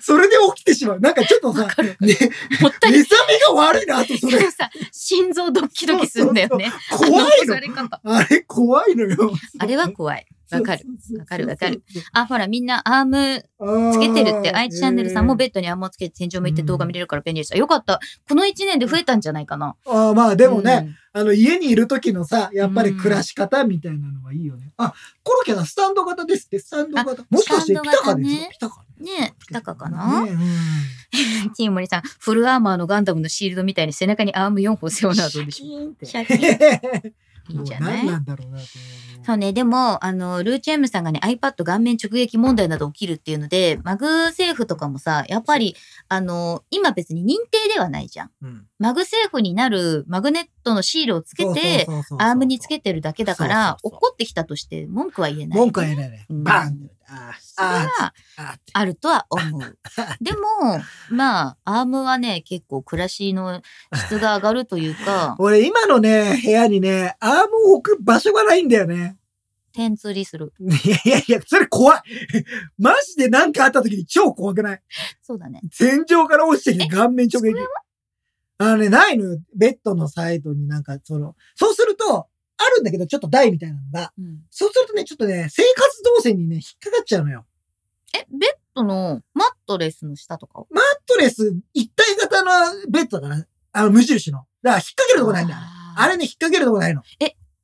それで起きてしまう。なんかちょっとさ。ね、目覚めが悪いなと、それ。心臓ドッキドキするんだよね。怖いあのあれ怖いのよ。あれは怖い。わかる。わかるわかる。あ、ほら、みんなアームつけてるって、愛知チャンネルさんもベッドにアームをつけて天井向いて動画見れるから便利でした。よかった。この1年で増えたんじゃないかな。あーまあでもね、うん。あの家にいる時のさ、やっぱり暮らし方みたいなのはいいよね。あ、コロケさんスタンド型ですって、スタンド型。もしかしてピタカですね。ピタカね。ねえ、ピタカかな、ねうん。[LAUGHS] ティーモリさん、フルアーマーのガンダムのシールドみたいに背中にアーム4本背負うのはどうでしょう？シシャキンいいんじゃない？なんだろうなそうね、でも、あの、ルーチェームさんがね、iPad 顔面直撃問題など起きるっていうので、マグセーフとかもさ、やっぱり、あの、今別に認定ではないじゃん。うんマグセーフになるマグネットのシールをつけて、アームにつけてるだけだから、落ちてきたとして文句は言えない。文句は言えないね。うんバーンそれはーあるとは思う。[LAUGHS] でも、まあ、アームはね、結構暮らしの質が上がるというか、[LAUGHS] 俺今のね、部屋にね、アームを置く場所がないんだよね。点釣りする。いやいやいや、それ怖い。マジで何かあった時に超怖くない？そうだね。天井から落ちてきて顔面直撃机。あのね、ないのよ。ベッドのサイドになんか、その、そうすると、あるんだけど、ちょっと台みたいなのが、うん。そうするとね、ちょっとね、生活動線にね、引っかかっちゃうのよ。え、ベッドのマットレスの下とかマットレス一体型のベッドだから、あの、無印の。だから引っ掛けるとこないんだよ。あれね、引っ掛けるとこないの。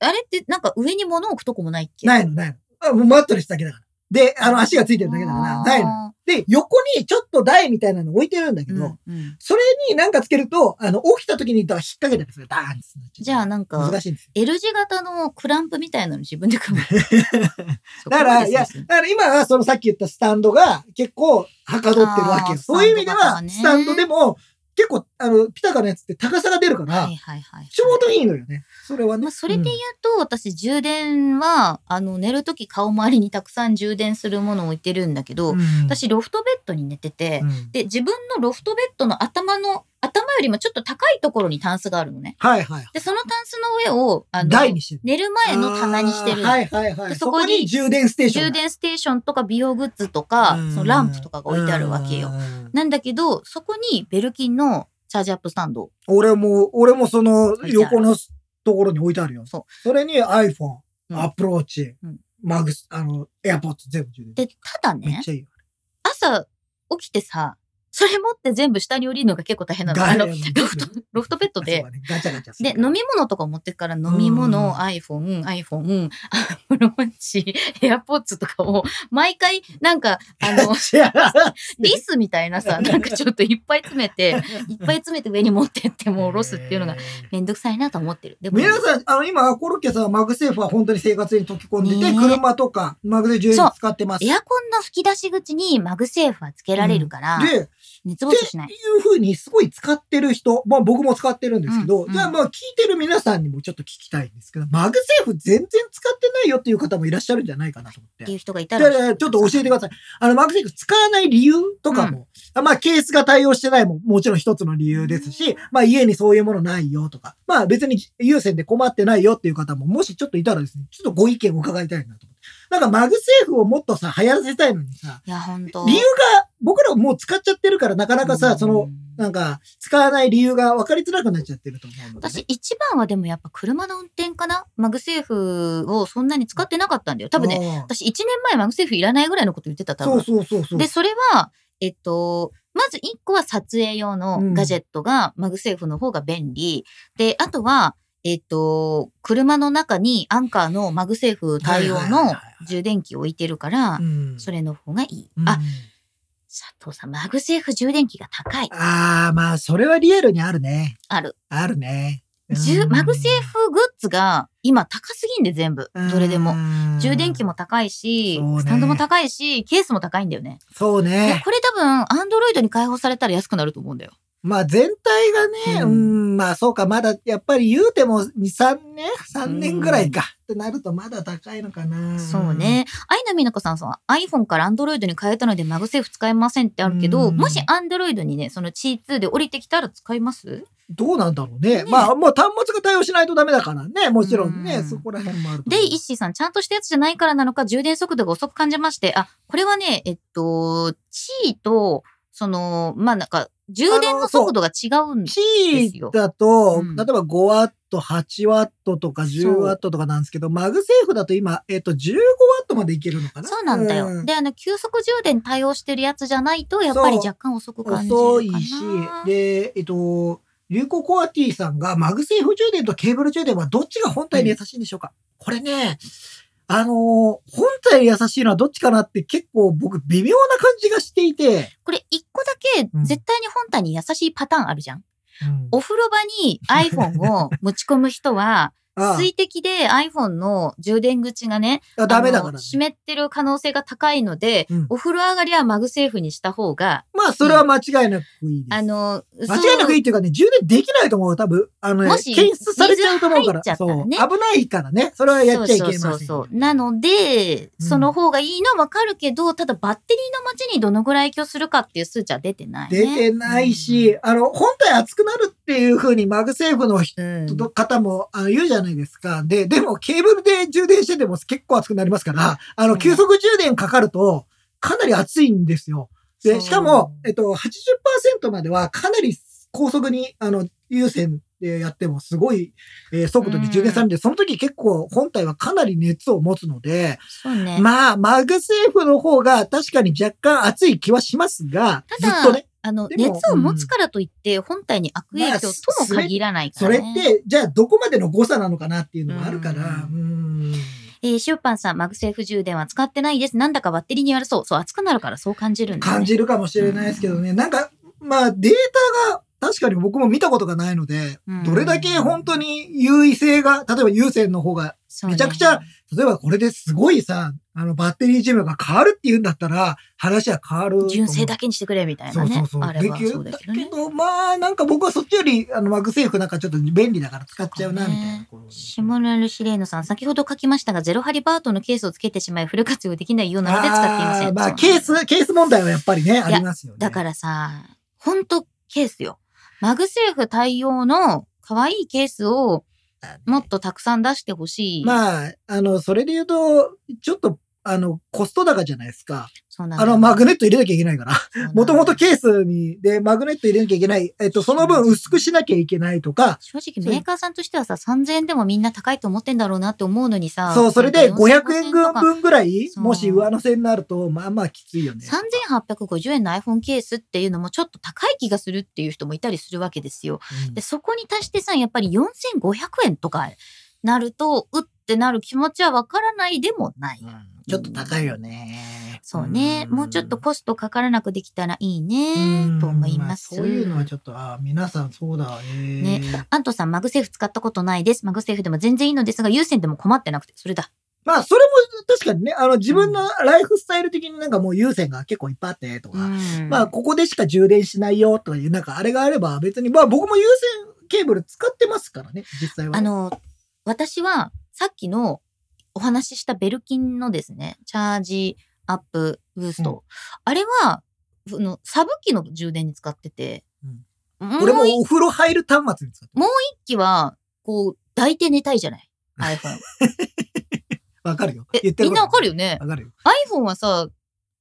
あれってなんか上に物置くとこもないっけ？ないの、ないの。あもうマットレスだけだから。で、あの、足がついてるだけだから、ないの。の。で、横にちょっと台みたいなの置いてるんだけど、うんうんそれになんかつけると、あの、起きた時に引っ掛けたりする。ダーンってじゃあなんか難しいんですよ。L 字型のクランプみたいなの自分で組む。[LAUGHS] だから、いや、だから今はそのさっき言ったスタンドが結構はかどってるわけそういう意味では、スタンドでも結構、あの、ピタカのやつって高さが出るから、はいはいはい。ちょうどいいのよね。それはね。まあ、それで言うと、私、充電は、あの、寝るとき顔周りにたくさん充電するものを置いてるんだけど、うん、私、ロフトベッドに寝てて、うんで、自分のロフトベッドの頭の、頭よりもちょっと高いところにタンスがあるのね。はいはい。で、そのタンスの上を、あの、台にしてる。寝る前の棚にしてるはいはいはい。そでそこに充電ステーションが。充電ステーションとか美容グッズとか、そのランプとかが置いてあるわけよ。うん。なんだけど、そこにベルキンのチャージアップスタンド。俺も、俺もその横のところに置いてあるよ。そうそれに iPhone、うんアプローチうん、マグス、あの、AirPods 全部充電。で、ただねめっち、ゃいいよ。朝起きてさ、それ持って全部下に降りるのが結構大変なの。あの、ガロフト、ロフトベッドで。ガチャガチャすで。飲み物とか持ってくから飲み物、うん。iPhone、iPhone、アップルウォッチ、AirPods とかを、毎回、なんか、あの、[LAUGHS] リスみたいなさ、なんかちょっといっぱい詰めて、いっぱい詰めて上に持ってってもう下ろすっていうのがめんどくさいなと思ってる。でも、皆さん、あの、今、コロッケさんはマグセーフは本当に生活に溶け込んでて、車とか、マグで充電使ってます。エアコンの吹き出し口にマグセーフはつけられるから、で、って熱暴走しない。いうふうにすごい使ってる人、まあ僕も使ってるんですけど、うんじゃあまあ聞いてる皆さんにもちょっと聞きたいんですけど、マグセーフ全然使ってないよっていう方もいらっしゃるんじゃないかなと思って。っていう人がいたじゃら。あちょっと教えてください。あの、マグセーフ使わない理由とかも、あまあ、ケースが対応してないももちろん一つの理由ですし、まあ、家にそういうものないよとか、まあ、別に有線で困ってないよっていう方も、もしちょっといたらですね、ちょっとご意見を伺いたいなと。なんか、マグセーフをもっとさ、流行らせたいのにさ、いや、本当理由が、僕らもう使っちゃってるから、なかなかさ、その、、なんか、使わない理由が分かりづらくなっちゃってると思うので、私ね。一番はでもやっぱ車の運転かな？マグセーフをそんなに使ってなかったんだよ。多分ね、ね、私1年前マグセーフいらないぐらいのこと言ってた、多分。そうそうそうそう。で、それは、えっと、まず1個は撮影用のガジェットが、マグセーフの方が便利。で、あとは、えっと、車の中にアンカーのマグセーフ対応の充電器を置いてるからう、ん、それの方がいい。うんあ、佐藤さん、マグセーフ充電器が高い。ああ、まあ、それはリアルにあるね。ある。あるね。マグセーフグッズが今高すぎんで全部。どれでも。も充電器も高いし、ねスタンドも高いし、ケースも高いんだよね。でそうね。これ多分、アンドロイドに開放されたら安くなると思うんだよ。まあ全体がね、ううんん、まあそうか、まだやっぱり言うても2、3年 ?3 年ぐらいか。ってなるとまだ高いのかな。そう。ね。愛の美奈子さんさ、iPhone から Android に変えたのでマグセーフ使えませんってあるけど、うんもし Android にね、その C2 で降りてきたら使います？どうなんだろうね。ねまあもう端末が対応しないとダメだからね。もちろんね、うんそこら辺もある。で、イッシーさん、ちゃんとしたやつじゃないからなのか、充電速度が遅く感じまして、あ、これはね、えっと、地位と、その、まあなんか、充電の速度が違うんですよ。 Qi だと、うん。例えば5ワット、8ワットとか10ワットとかなんですけど、マグセーフだと今、えっと、15ワットまでいけるのかな？そうなんだよ。うん。で、あの、急速充電対応してるやつじゃないと、やっぱり若干遅く感じるかな。遅いし、で、えっと、流行コアティさんがマグセーフ充電とケーブル充電はどっちが本体に優しいんでしょうか、これね、あのー本体に優しいのはどっちかなって結構僕微妙な感じがしていて、これ一個だけうん。絶対に本体に優しいパターンあるじゃん。うん。お風呂場に iPhone を持ち込む人は、あ水滴で iPhone の充電口がね、あダメだから、ね。湿ってる可能性が高いので、うんお風呂上がりはマグセーフにした方がままあ、それは間違いなくいいです。あの、間違いなくいいっていうかね、充電できないと思う。多分、あのね、もし検出されちゃうと思うから。水入っちゃったらねそう。危ないからね。それはやっちゃいけません。そうそうそうそう。なので、うんその方がいいのはわかるけど、ただバッテリーの持ちにどのぐらい影響するかっていう数値は出てない、ね。出てないし、あの、本体熱くなるっていう風にマグセーフの人うん、方もあの言うじゃないですか。で、でもケーブルで充電してても結構熱くなりますから、あの、急速充電かかるとかなり熱いんですよ。で、しかも、えっと、80%まではかなり高速に、あの、有線でやってもすごい、えー速度で充電されるんで、その時結構本体はかなり熱を持つので、ね。まあ、マグセーフの方が確かに若干熱い気はしますが、ずっとね。あの、熱を持つからといって、本体に悪影響とも限らないかそれっらね。て、じゃあどこまでの誤差なのかなっていうのがあるから、ううん。えー、シパンさん、マグセーフ充電は使ってないです。なんだかバッテリーに悪そう。そう、熱くなるからそう感じるんだ、ね。感じるかもしれないですけどね。なんか、まあ、データが確かに僕も見たことがないので、うんどれだけ本当に優位性が、例えば有線の方が、めちゃくちゃ例えばこれですごいさ、あの、バッテリー寿命が変わるって言うんだったら、話は変わる。純正だけにしてくれみたいなね。そうそうそう。あれはそうだけどねだ。けど、まあ、なんか僕はそっちより、あの、マグセーフなんかちょっと便利だから使っちゃうな、みたいな。シモラルシレーノさん、先ほど書きましたが、ゼロハリバートンのケースをつけてしまい、フル活用できないようなので使っていません。あーまあ、ケース、ケース問題はやっぱりね、ありますよね。だからさ、ほんとケースよ。マグセーフ対応の可愛いケースをもっとたくさん出してほしい。まあ、あの、それで言うと、ちょっと、あの、コスト高じゃないですか。そうなんあの、マグネット入れなきゃいけないから。もともとケースに、で、マグネット入れなきゃいけない。えっと、その分薄くしなきゃいけないとか、正直メーカーさんとしてはさ、3000円でもみんな高いと思ってんだろうなって思うのにさ。そう、それでなんか500円分ぐらい、もし上乗せになると、まあまあきついよね。3850円の iPhone ケースっていうのもちょっと高い気がするっていう人もいたりするわけですよ。うんで、そこに足してさ、やっぱり4500円とかなると、うってなる気持ちはわからないでもない。ちょっと高いよね。そうね。もうちょっとコストかからなくできたらいいうんね、と思います。あそういうのはちょっと、あ皆さんそうだ。えーねアントさん、 MagSafe 使ったことないです。 MagSafe でも全然いいのですが、有線でも困ってなくて、それだ。まあ、それも確かにね、あの、自分のライフスタイル的になんかもう有線が結構いっぱいあってとか、うんまあ、ここでしか充電しないよとかいう、なんかあれがあれば別に、まあ僕も有線ケーブル使ってますからね、実際は。あ、の、私は、さっきのお話ししたベルキンのですね、チャージアップブースト。うんあれは、そのサブ機の充電に使ってて、もう俺も一お風呂入る端末に使っても機は、こう、抱いて寝たいじゃない ?iPhone。[LAUGHS] わかるよ。え言ってるみんなわかるよ。よね？わかるよ。?iPhone はさ、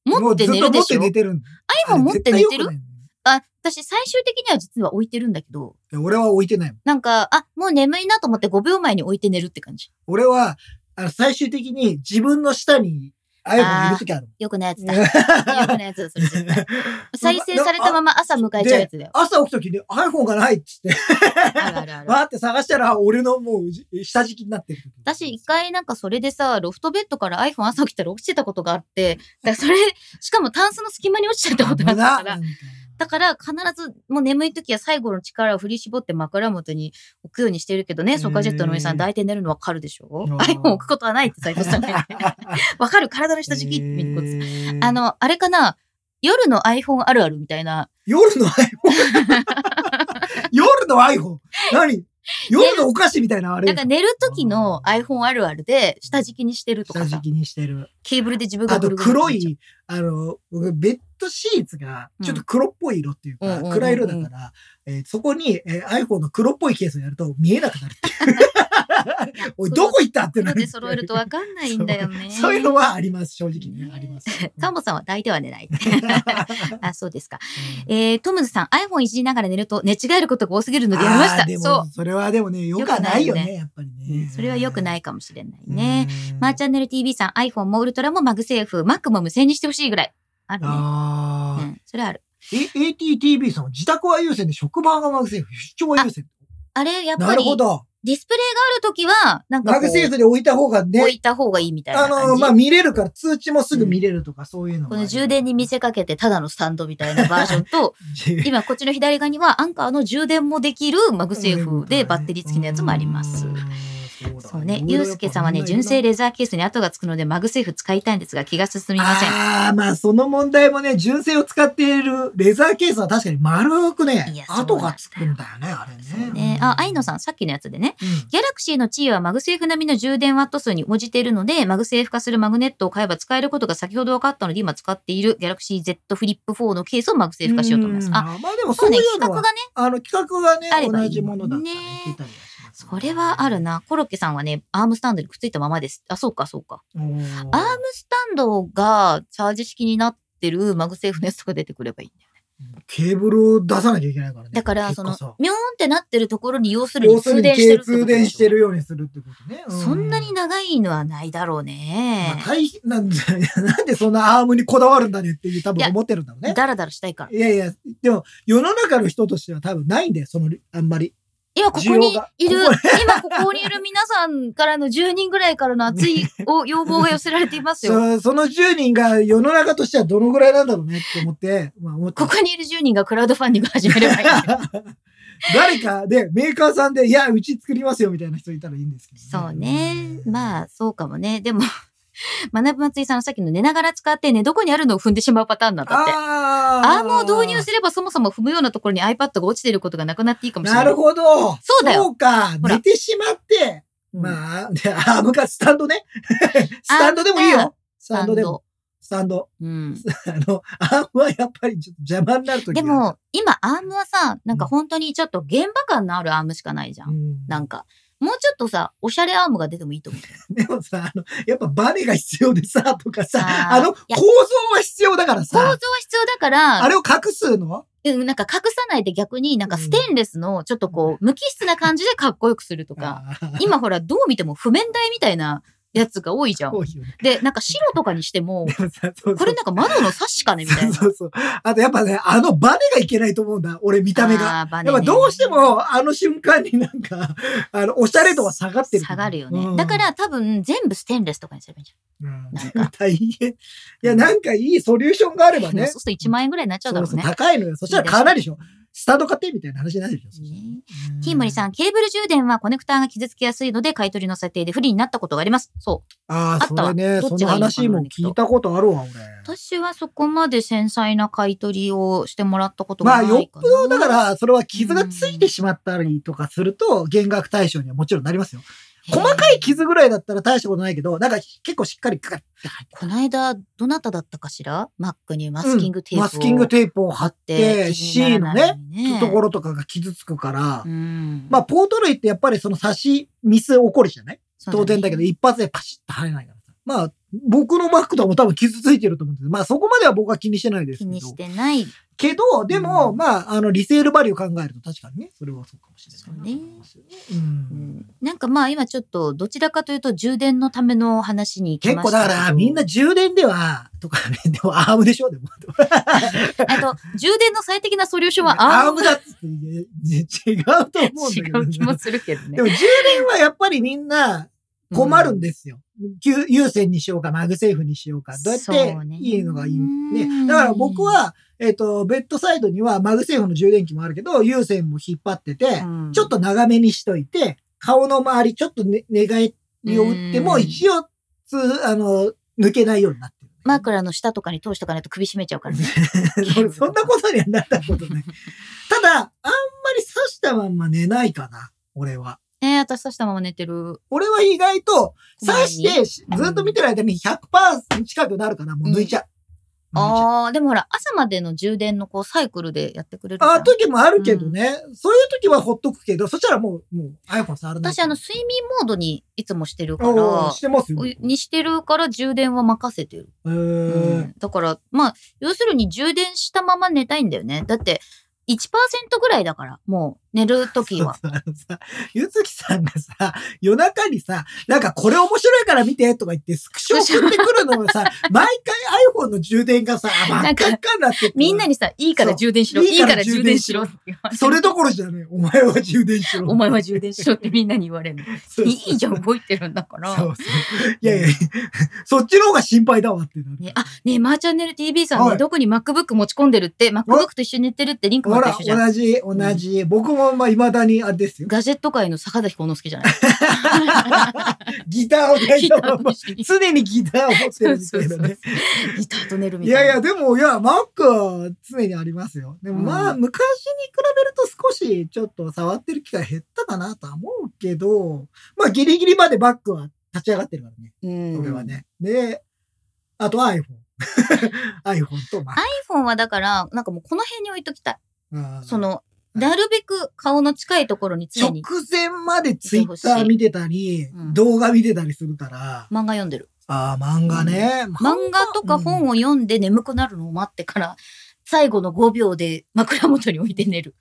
持って寝るでしょ？もうずっと持って寝てるんだ。iPhone 持って寝てるあれ絶対良くないねあ、私最終的には実は置いてるんだけど、いや俺は置いてないもん。なんか、あ、もう眠いなと思って5秒前に置いて寝るって感じ。俺は、あの最終的に自分の下に iPhone 入れるときあるよくないやつ。だ。よくないやつだ、それ絶対。再生されたまま朝迎えちゃうやつだよ。朝起きた時に iPhone がないっつって、あるあるある。わーって探したら俺のもう下敷きになってる。私一回なんかそれでさ、ロフトベッドから iPhone 朝起きたら落ちてたことがあって、だそれ、しかもタンスの隙間に落ちちゃったことがあったから、だから必ずもう眠い時は最後の力を振り絞って枕元に置くようにしてるけどね、ソー。カージェットのおじさん抱いて寝るのわかるでしょー ?iPhone 置くことはないって斉藤さんね。[LAUGHS] わかる。体の下敷きって見にこつあ、の、あれかな？夜の iPhone あるあるみたいな。夜の iPhone [LAUGHS] 夜の iPhone? 何？夜のお菓子みたいなあれなんか寝る時の iPhone あるあるで下敷きにしてるとかさ。下敷、きにしてる。ケーブルで自分があと黒い、あの、僕ベッドシーツがちょっと黒っぽい色っていうか、暗い色だから、えーそこに、えー iPhone の黒っぽいケースをやると見えなくなるっていう。[LAUGHS] おい、どこ行ったってなる。黒で揃えるとわかんないんだよね。そういうのはあります、正直ね。あります。カモさんは抱いては寝ない。[LAUGHS] [LAUGHS] あ、そうですか。えー、トムズさん、iPhone いじりながら寝ると寝違えることが多すぎるのでやめました。あーでもそそれはでもね、よくはないよね、やっぱりう。ね。それは良くないかもしれないね。うん。マーチャンネル TV さん、iPhone も Ultra も MagSafe、Mac も無線にしてほしいぐらい。あるね。ああ、うん、それある。え ATTV さんは自宅は有線で職場が MagSafe、出張は有線。あれ、やっぱり、るほど。ディスプレイがあるときは、なんか MagSafe で置いた方が置ね、いた方がいいみたいなあ感じ。の、まあ、見れるから、通知もすぐ見れるとか、そういうのもこの充電に見せかけてただのスタンドみたいなバージョンと、[LAUGHS] 今こっちの左側には Anker の充電もできる MagSafe でバッテリー付きのやつもありますう。んそうね。ゆうすけさんはね、純正レザーケースに跡がつくので、 MagSafe 使いたいんですが、気が進みません。ああ、まあその問題もね、純正を使っているレザーケースは確かに丸くねいや、そうなんだ跡がつくんだよね、あれね。ね、あ、愛野さん、さっきのやつでね。うん Galaxy の Qi は MagSafe 並みの充電ワット数に応じているので、 MagSafe 化するマグネットを買えば使えることが先ほど分かったので、今使っているギャラクシー Z フリップ4のケースをマグセーフ化しようと思います。んあ、まあでもそそうういうのは、ね、企画がね、あの規格がね同じものだったらねそれはあるな。コロッケさんはね、アームスタンドにくっついたままです。あ、そうか、そうか。アームスタンドがチャージ式になってる MagSafe のやつとか出てくればいいんだよ。ケーブルを出さなきゃいけないからね。だから、そのミョーンってなってるところに要するに通電してる通電してるようにするってことね。うそんなに長いのはないだろうねまあ。なんだ [LAUGHS] なんでそんなアームにこだわるんだねっていう多分思ってるんだろうね。ダラダラしたいから。いやいや、でも世の中の人としては多分ないんだよ、その、あんまり。今ここにいる、今ここにいる皆さんからの10人ぐらいからの熱いお要望が寄せられていますよ。[LAUGHS] そその10人が世の中としてはどのぐらいなんだろうねって思って、まあ思ってここにいる10人がクラウドファンディング始めればいい。[LAUGHS] 誰かで、メーカーさんで、いや、うち作りますよみたいな人いたらいいんですけど、そうね。あ、まあ、そうかもね。でも、学ぶ松井さんのさっきの寝ながら使って寝床にあるのを踏んでしまうパターンなんだって。あアームを導入すればそもそも踏むようなところに iPad が落ちていることがなくなっていいかもしれな。ないるほど。そうだよそうか。寝てしまって、うんまあ、で、アームかスタンドね。[LAUGHS] スタンドでもいいよ。スタンドでも。スタンド。うん。あの、アームはやっぱりちょっと邪魔になるときでも、今、アームはさ、なんか本当にちょっと現場感のあるアームしかないじゃん。うん、なんか、もうちょっとさ、おしゃれアームが出てもいいと思う。[LAUGHS] でもさ、あの、やっぱバネが必要でさ、とかさ、あの、構造は必要だから構造はさ、必要だから、あれを隠すの？うん、なんか隠さないで逆になんかステンレスのちょっとこう、無機質な感じでかっこよくするとか、今ほらどう見ても譜面台みたいなやつが多いじゃん。多いよねで、なんか白とかにしても、でもさそうそうこれなんか窓のサッシかねみたいな。そうそう。あとやっぱね、あのバネがいけないと思うんだ。俺見た目が。あーバネねやっぱどうしても、あの瞬間になんか、[LAUGHS] あの、おしゃれ度は下がってる。下がるよね。うんだか、ら多分全部ステンレスとかにすればいいんじうんなんか [LAUGHS] 大変。いや、なんかいいソリューションがあれば。ね。そうすると1万円ぐらいになっちゃうだろうそうね。そう高いのよ。そしたら買わないでしょ。スタンド買ってみたいな話になるでしょ。ティーモリさん、ケーブル充電はコネクターが傷つきやすいので、買い取りの査定で不利になったことがあります。そう。ああ、それね、その話も聞いたことあるわ、俺。私はそこまで繊細な買い取りをしてもらったことまあ、がないかな。よっぽど、だから、それは傷がついてしまったりとかすると、減額対象にはもちろんなりますよ。細かい傷ぐらいだったら大したことないけど、なんか結構しっかりカッて入ってこの間、どなただったかしら？マックにマスキングテープを、マスキングテープを貼って、で C のね、ね。ところとかが傷つくから、うん。まあ、ポート類ってやっぱりその差しミス起こるじゃない？ね。当然だけど、一発でパシッと入らないからさ。まあ、僕のマックとかも多分傷ついてると思うんですまあ、そこまでは僕は気にしてないですけど。気にしてない。けど、でも、うんまあ、あの、リセールバリュー考えると確かにね、それはそうかもしれないな。そうんんなんかまあ今ちょっとどちらかというと充電のための話に結構ましたけどだから、みんな充電では、とかね、でもアームでしょでも。あ [LAUGHS] と充電の最適なソリューションはアームアームだっつって、違うと思うんだけど。[LAUGHS] う気もするけどねで。も充電はやっぱりみんな困るんですよ。有線にしようか、 MagSafe にしようか。どうやっていいのがいいうんね。だから僕は、えっ、と、ベッドサイドには MagSafe の充電器もあるけど、有線も引っ張ってて、うんちょっと長めにしといて、顔の周りちょっと、ね、寝返りを打っても、うん一応、つ、あの、抜けないようになってる。枕の下とかに通しとかないと首絞めちゃうからね。[LAUGHS] 俺そんなことにはなったことない。ただ、あんまり刺したまんま寝ないかな、俺は。えー、私刺したまま寝てる。俺は意外と、刺して、ずっと見てる間に100%近くなるかな、もう抜いちゃう。うああ、でもほら、朝までの充電のこうサイクルでやってくれるああ、時もあるけどね、そういう時はほっとくけど、そしたらもう、もう iPhone 触らない。私、あの、睡眠モードにいつもしてるからし、てますよ。うにしてるから充電は任せてる。えうーんだから、まあ、要するに充電したまま寝たいんだよね。だって、1%ぐらいだから、もう寝るときは。[LAUGHS] ゆずきさんがさ、夜中にさ、なんかこれ面白いから見てとか言って、スクショ送ってくるのがさ、[LAUGHS] 毎回 iPhone の充電がさ、真っ赤っかになっててみんなにさ、いいから充電しろ、そういいから充電しろそれどころじゃねえ。お前は充電しろ。お前は充電しろってみんなに言われるの。そうそういいじゃん、動いてるんだから。そうそう。いやいや、そっちの方が心配だわって。ね、あ、ねえ、マーチャンネル TV さんね、はいどこに MacBook 持ち込んでるって、MacBook と一緒に寝てるってリンクもほら、あったじゃん。同じ、同じ。僕もも、まあ、未だにあれですよ。ガジェット界の坂崎幸之助じゃない？[LAUGHS] ギターを抱い [LAUGHS] ギタたままーと一緒に常にギターを持ってるみたいなね。ギターと寝るみたいな。いやいや、でも、いや、マックは常にありますよ。でもまあ、うん昔に比べると少しちょっと触ってる機会減ったかなとは思うけど、まあ、ギリギリまでバックは立ち上がってるからね。うん、俺はね。で、あとは iPhone。[LAUGHS] iPhone と Mac。iPhone はだから、なんかもうこの辺に置いときたい。うんその、なるべく顔の近いところに常直に前までツイッター見てたり、うん。動画見てたりするから、漫画読んでる。ああ、漫画ね。漫画とか本を読んで眠くなるのを待ってから、最後の5秒で枕元に置いて寝る。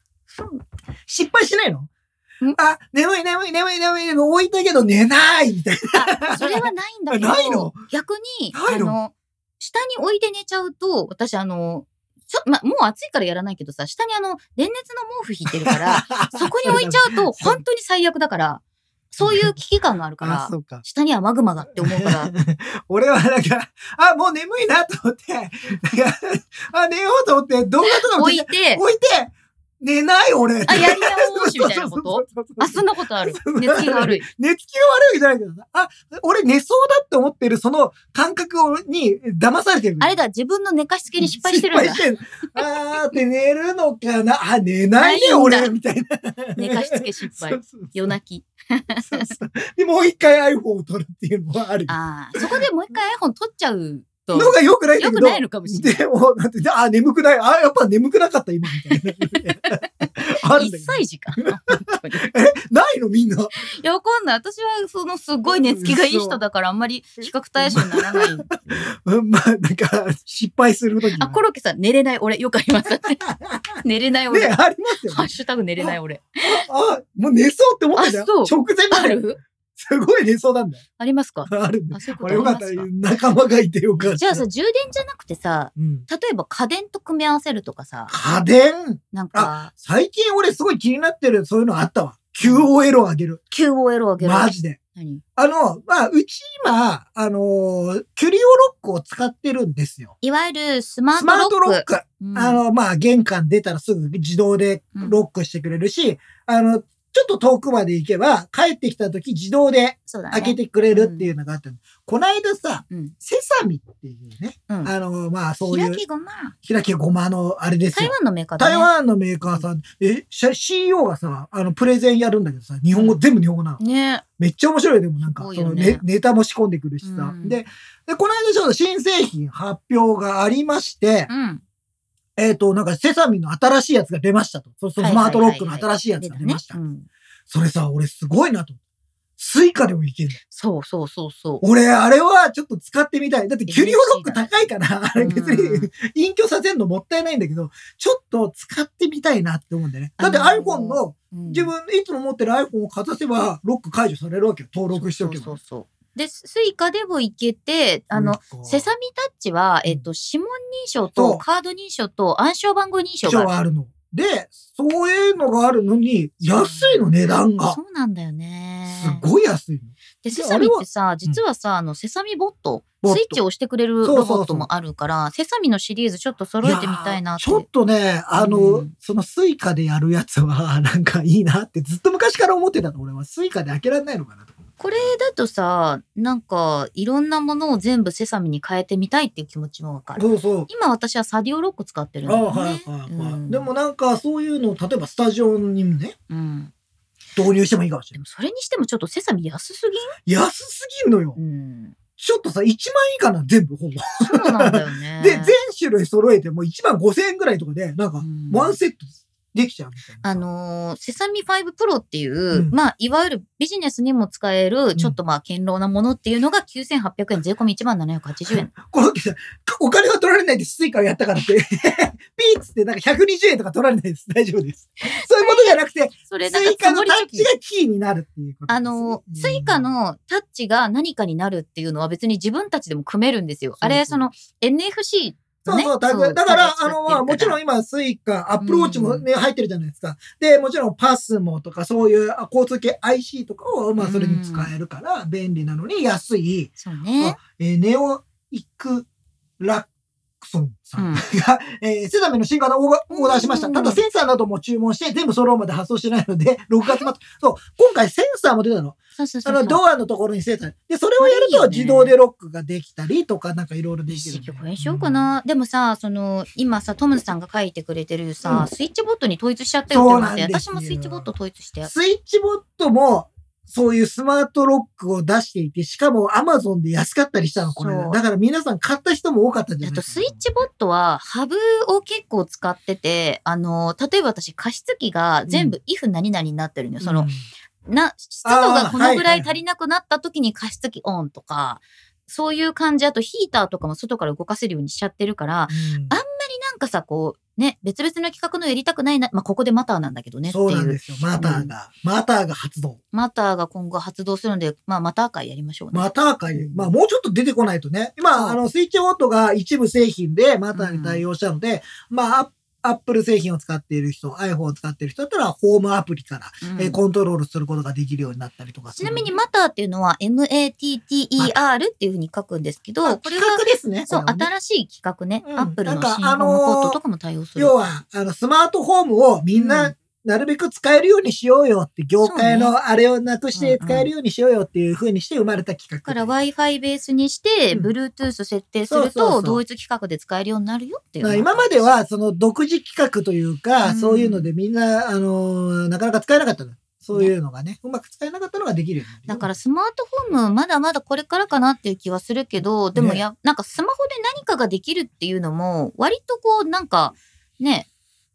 失敗しないの？ん。あ、眠い眠い眠い眠い眠い置いたけど寝ないみたいあ、それはないんだけど、ないの逆に、ないのあの、下に置いて寝ちゃうと、私あの、ちょ、ま、もう暑いからやらないけどさ、下にあの、電熱の毛布引いてるから、な。[LAUGHS] そこに置いちゃうと、本当に最悪だから、そういう危機感があるか [LAUGHS] あ、らか。下にはマグマがって思うから、[LAUGHS] 俺はなんか、あ、もう眠いなと思って、なんかあ、寝ようと思って、動画とかも置いて、置いて、寝ない俺。あ、やり直しみたいなこと？あ、そんなことある。寝つきが悪い。[LAUGHS] 寝つきが悪いじゃないけどさ、あ、俺寝そうだって思ってるその感覚に騙されてる。あれだ、自分の寝かしつけに失敗してるんだ。失敗してるあーって寝るのかなあ、寝ないね、俺、みたいな。寝かしつけ失敗夜泣き。そうそうで、もう一回 iPhone を撮るっていうのはある。ああ、そこでもう一回 iPhone 取っちゃうと、のが良くないんだけど。良くないのかもしれないでも、だって、あ、眠くない。あ、やっぱ眠くなかった、今、みたいな。あるんだ1けど。歳児か。[LAUGHS] 本当に。いないのみんな。や、わかんない。私は、その、すごい寝つきがいい人だから、あんまり比較対象にならない。う [LAUGHS] んまあ、なんか、失敗するときあ、コロッケさん、寝れない俺。よくあります。[LAUGHS] 寝れない俺。ね、ありますよハッね。シュタグ寝れない俺。あ、もう寝そうって思ってたよ。直前まで。ある？すごい寝そうなんだよ。ありますか？あるんだあ、そういうこことれよかった。仲間がいてよかった。じゃあさ、充電じゃなくてさ、うん。例えば家電と組み合わせるとかさ、家電？なんか、最近俺すごい気になってるそういうのあったわ。QOL を上げる。QOL を上げる？マジで。何？あの、まあ、うち今、あのーキュリオロックを使ってるんですよ。いわゆるスマートスマートロック。ロック。うんあの、まあ、玄関出たらすぐ自動でロックしてくれるし、あの、ちょっと遠くまで行けば、帰ってきた時自動で。開けてくれるっていうのがあったの、こないださ、うん。セサミっていうね、うん。あの、まあ、そういう開、きごま。開きごまのあれです台よ。湾のメーカーだね。台湾のメーカーさん、え、し CEO がさ、あの、プレゼンやるんだけどさ、日本語、全部日本語なの。ねめっちゃ面白いよ、でもなんか、そのネネタも仕込んでくるしさ。うんで、で、この間ちょっと新製品発表がありまして、うん。えっ、と、なんかセサミの新しいやつが出ましたと。そうそう、スマートロックの新しいやつが出ました。それさ、俺すごいなと。スイカでもいけるの。そうそうそうそう。俺、あれはちょっと使ってみたい。だって Qrio Lock 高いから、あれ別うに隠居させるのもったいないんだけど、ちょっと使ってみたいなって思うんだよね。だってあのー iPhone の、うん自分いつも持ってる iPhone をかざせば、ロック解除されるわけよ。登録しておけば。そうそうそう。で、スイカでもいけて、あの、セサミタッチは、えっと、指紋認証とカード認証と暗証番号認証がある。の。で、そういうのがあるのに、安いの値段が。そうなんだよね。すごい安いの。で、でセサミってさ、実はさ、あの、セサミボット、スイッチを押してくれるロボットもあるから、セサミのシリーズちょっと揃えてみたいなちょっとね、あの、うんそのスイカでやるやつは、なんかいいなってずっと昔から思ってたの。俺はスイカで開けられないのかなと。これだとさ、なんか、いろんなものを全部セサミに変えてみたいっていう気持ちもわかる。そうそう。今私は SADIOT LOCK 使ってるんあだよね。はいはいはい、うんでもなんかそういうのを例えばスタジオにもね、うん。導入してもいいかもしれない。でもそれにしてもちょっとセサミ安す安すぎんのよぎ。んうん。ちょっとさ、1万以下な、全部ほぼ。そうなんだよね。[LAUGHS] で、全種類揃えても1万5千円ぐらいとかで、なんかう、んワンセットできちゃうみたいな。あのーセサミ5プロっていう、うんまあ、いわゆるビジネスにも使える、ちょっとまあ、堅牢なものっていうのが9800円、税込み1万780円。[LAUGHS] このお金は取られないです、スイカをやったからって。[LAUGHS] ピーッつってなんか120円とか取られないです。大丈夫です。そういうことじゃなくて、それ、スイカのタッチが。キーになるっていうことです。あのー、スイカのタッチが何かになるっていうのは別に自分たちでも組めるんですよ。あれ、その NFC。そうそう、タグ。だから、あの、まあ、もちろんん。今、スイカ、 Apple Watch もね、入ってるじゃないですか。で、もちろんパスモとか、そういうあ交通系 IC とかを、まあ、それに使えるから、便利なのに安い、そうねあ。えーネオイクラックソンさんうんが、えーセザメの新型をオーダーしました。うんただセンサーなども注文して全部揃うまで発送してないので、6月末。そう、今回センサーも出たの。そうそうそう。あの、ドアのところにセンサー。で、それをやると自動でロックができたりとか、なんかいろいろできるんで。これしようかな。でもさ、その、今さ、トムズさんが書いてくれてるさ、うんスイッチボットに統一しちゃったよって思って、私もスイッチボット統一して。スイッチボットも、そういうスマートロックを出していて、しかも Amazon で安かったりしたの、これそう。だから皆さん買った人も多かったんじゃないですか。スイッチボットは、ハブを結構使ってて、あの、例えば私、加湿器が全部 if 何々になってるのよ。その、な、湿度がこのぐらい足りなくなった時に加湿器オンとか、そういう感じ。あとヒーターとかも外から動かせるようにしちゃってるから、うんあなんかさ、こう、ね、別々の企画のやりたくないな、まあ、ここでマターなんだけどねっていう。そうなんですよ。マターが。マターが発動。マターが今後発動するので、まあ、マター会やりましょうね。マター界、まあもうちょっと出てこないとね。今、あの、スイッチボットが一部製品でマターに対応したので、まあ、アアップル製品を使っている人、iPhone を使っている人だったら、ホームアプリから、うんえーコントロールすることができるようになったりとかちなみに、マターっていうのは MATTER っていうふうに書くんですけど、これまあ企は、画ですね。そう、ね新しい企画ね。うんアップルの新ホームポットとかも対応する。要は、あの、スマートフォームをみんうな、なるべく使えるようにしようよって、業界のあれをなくして使えるようにしようよっていう風にして生まれた企画。だから Wi-Fi ベースにして、うん。Bluetooth 設定すると、同一規格で使えるようになるよっていう今までは、その独自企画というか、うん。そういうのでみんな、あのーなかなか使えなかったの。そういうのがね、うまく使えなかったのができるだからスマートフォームまだまだこれからかなっていう気はするけど、でもね。や、なんかスマホで何かができるっていうのも、割とこう、なんか、ね、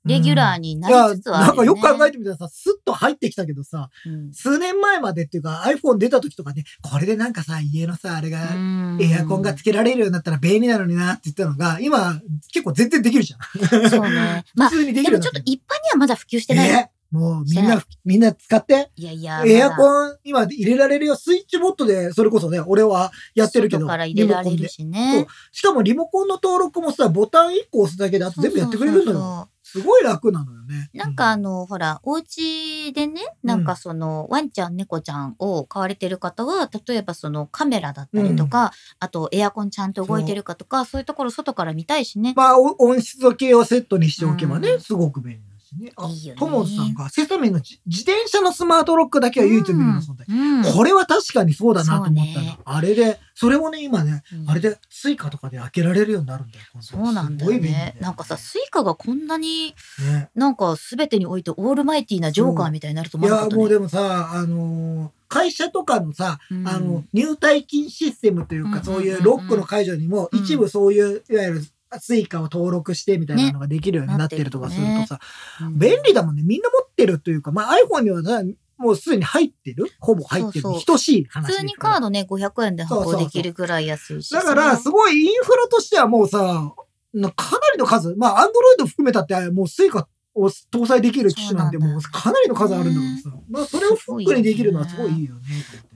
レギュラーになりつつはねいや、なんかよく考えてみたらさ、スッと入ってきたけどさ、うん数年前までっていうか iPhone 出た時とかね、これでなんかさ、家のさ、あれが、うんエアコンがつけられるようになったら便利なのになって言ったのが、今、結構全然できるじゃん。そうね。[LAUGHS] まあ、普通にできでるようになってるもちょっと一般にはまだ普及してない。えもうみんなみんな使って。いやいや、エアンコン、今入れられるよ。スイッチボットで、それこそね、俺はやってるけど。外から入れられるしね。しかもリモコンの登録もさ、ボタン1個押すだけであと全部やってくれるのよ。すごい楽なのよね。なんかあの、ほら、お家でね、なんかその、ワンちゃん、猫ちゃんを飼われてる方は、例えばそのカメラだったりとか、あとエアコンちゃんと動いてるかとか、そう。いうところ外から見たいしね。まあ、温湿度計をセットにしておけばね、うん。すごく便利ね。あいいよねトモズさんが、セサミンの自自転車のスマートロックだけは唯一無二の存在。うんうんこれは確かにそうだなと思ったそうねの。あれで、それもね、今ね、うんあれでスイカとかで開けられるようになるんだよ。今度そうなんだよすごい便利ね。なんかさ、スイカがこんなにねなんか全てにおいてオールマイティーなジョーカーみたいになるといや、思わなかったね。もうでもさ、あのー会社とかのさ、うんあの、入退勤システムというか、うんそういうロックの解除にも、うん一部そういう、いわゆる、スイカを登録してみたいなのができるようになってるとかするとさ、うん。便利だもんね。みんな持ってるというか、まあ iPhone にはさもうすでに入ってる？ほぼ入ってるそうそう。等しい話普通にカードね、500円で発行できるぐらい安いし。だから、すごいインフラとしてはもうさ、なかなりの数、まあ、アンドロイド含めたって、もうスイカを搭載できる機種なんてもうかなりの数あるんだからさ、まあ、それをフックにできるのはすごいいいよね。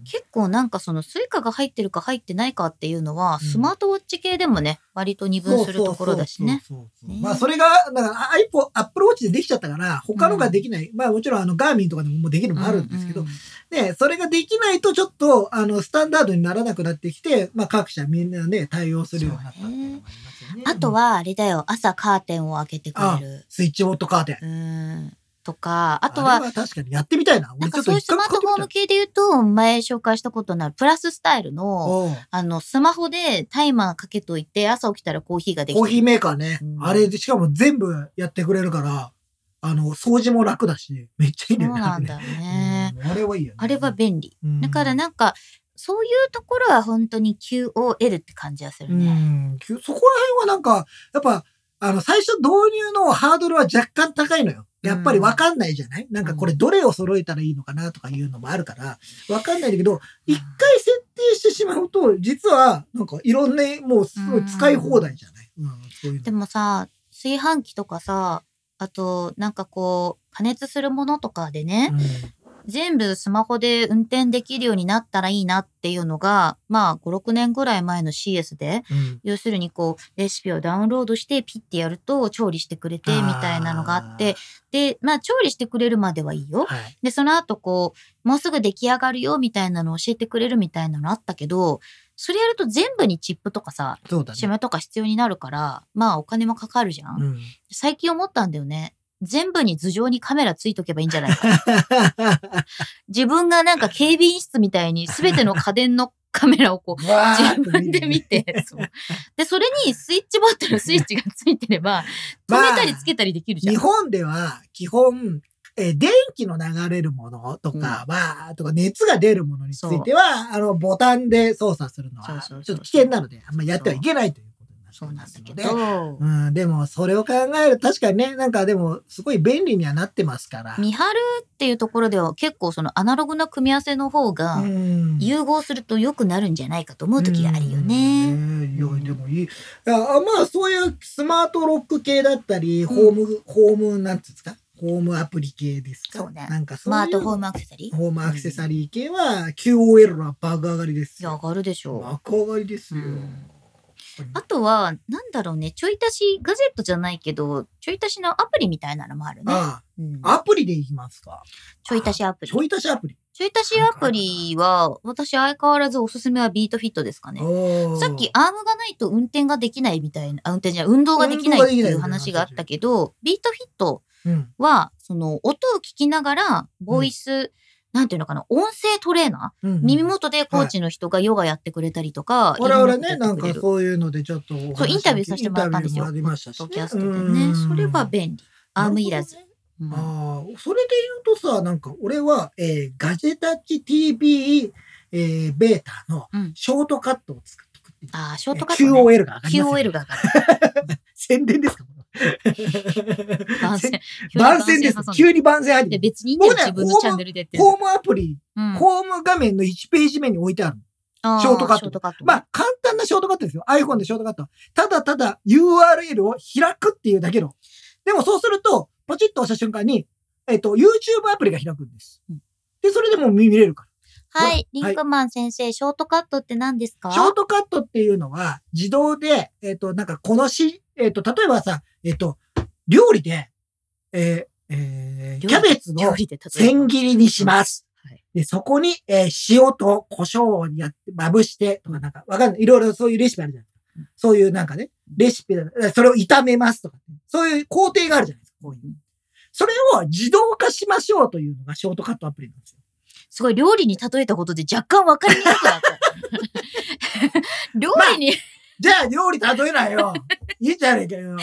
結構なんかそのスイカが入ってるか入ってないかっていうのは、うんスマートウォッチ系でもね、割と二分するところだしね。そうそうそうそうねまあ、それが、だから、iPhone、Apple Watch でできちゃったから、他のができない。まあ、もちろん、あの、ガーミンとかでもできるのもあるんですけど、うんね、それができないとちょっと、あの、スタンダードにならなくなってきて、まあ、各社みんなね、対応するようになったっていうのがありますよね。あとは、あれだよ、朝カーテンを開けてくれる。スイッチボットカーテン。うん。とか、ああとは、れは確かにやってみたいな。なんかそういうスマートフォーム系で言うと、前紹介したことのあるプラススタイルの、あの、スマホでタイマーかけといて、朝起きたらコーヒーができてコーヒーメーカーね。うんあれで、しかも全部やってくれるから、あの、掃除も楽だし、めっちゃいいんだよね。そうなんだよね。うんあれはいいよね。あれは便利。うんだからなんか、そういうところは本当に QOL って感じがするうね。ん。そこら辺はなんか、やっぱ、あの、最初導入のハードルは若干高いのよ。やっぱりわかんないじゃない、なんかこれどれを揃えたらいいのかなとかいうのもあるから、わかんないんだけど、一回設定してしまうと、実は、なんかいろんな、もうすごい使い放題じゃない？うん、そういうの。でもさ、炊飯器とかさ、あと、なんかこう、加熱するものとかでね、全部スマホで運転できるようになったらいいなっていうのが、まあ、5、6年ぐらい前の CS で、うん。うん要するにこう、レシピをダウンロードしてピッてやると調理してくれてみたいなのがあって、で、まあ、調理してくれるまではいいよ。はい。で、その後こう、もうすぐ出来上がるよみたいなのを教えてくれるみたいなのあったけど、それやると全部にチップとかさ、ね。シムとか必要になるから、まあお金もかかるじゃん。うん。最近思ったんだよね。全部に頭上にカメラついとけばいいんじゃないか。自分がなんか警備員室みたいに全ての家電のカメラをこう、[LAUGHS] 自と分で見て、そう。で、それにスイッチボタンのスイッチがついてれば、止めたりつけたりできるじゃん。日本では基本、えー電気の流れるものとかは、とか熱が出るものについては、あの、ボタンで操作するのは、ちょっと危険なので、あんまやってはいけないというそうなん。だけど、うん、でも、それを考える、確かにね、なんかでも、すごい便利にはなってますから。見張るっていうところでは結構そのアナログな組み合わせの方がうん融合すると良くなるんじゃないかと思う時があるよね。うんいや、でもいい。いやまあ、そういうスマートロック系だったり、ホーム、ホーム、なんていうんですかホームアプリ系ですか？そうねなんかスマートフォームアクセサリー？ホームアクセサリー系は QOL は爆上がりですよ。上がるでしょう。爆上がりですよ。うんあとは、なんだろうね、ちょい足し、ガジェットじゃないけど、ちょい足しのアプリみたいなのもあるね。あうんあ、アプリでいきますか。ちょい足しアプリち。ょい足しアプリ。ちょい足しアプリは、私相変わらずおすすめはビートフィットですかね。さっきアームがないと運転ができないみたいな、あ運転じゃ運動ができないっていう話があったけど、ビートフィットうん。は、その音を聞きながら、ボイス、なんていうのかな、音声トレーナー、うん耳元でコーチの人がヨガやってくれたりとか、我々ね、なんんかそういうのでちょっとそうインタビューさせてもらったんですよありましたしね。キャストでね。うんそれは便利。アームいらず。うんああ、それで言うとさ、なんか俺は、えーガジェタッチ TV、えーベータのうんショートカットを作っ。ああ、ショートカット、ね。QOL が上がり QOL が上がる。[LAUGHS] 宣伝ですか [LAUGHS] 番宣。番宣です。急に番宣入でって。別にいいんだ自分のチャンネルでやってる。ホームアプリ、うんホーム画面の1ページ目に置いてある。あショートカットット。まあ、簡単なショートカットですよ。iPhone でショートカット。ただただ URL を開くっていうだけの。でもそうすると、ポチッと押した瞬間に、えっ、と、YouTube アプリが開くんですうん。で、それでもう見れるかはい、リンクマン先生、ショートカットって何ですか？ら。ショートカットっていうのは、自動で、えっ、と、なんかこのし、えっ、と、例えばさ、えっ、と、料理で、えーえーキャベツの千切りにします。はいで、そこに、えー塩と胡椒をやって、まぶして、とかなんか、わかんない。いろいろそういうレシピあるじゃないですか。そういうなんかね、レシピだ、それを炒めますとか、そういう工程があるじゃないですか。こういう。それを自動化しましょうというのがショートカットアプリなんですよ。すごい料理に例えたことで若干わかりにくくなった。[LAUGHS] [LAUGHS] 料理に、じゃあ料理例えないよ。[LAUGHS] いいじゃねえかよ。い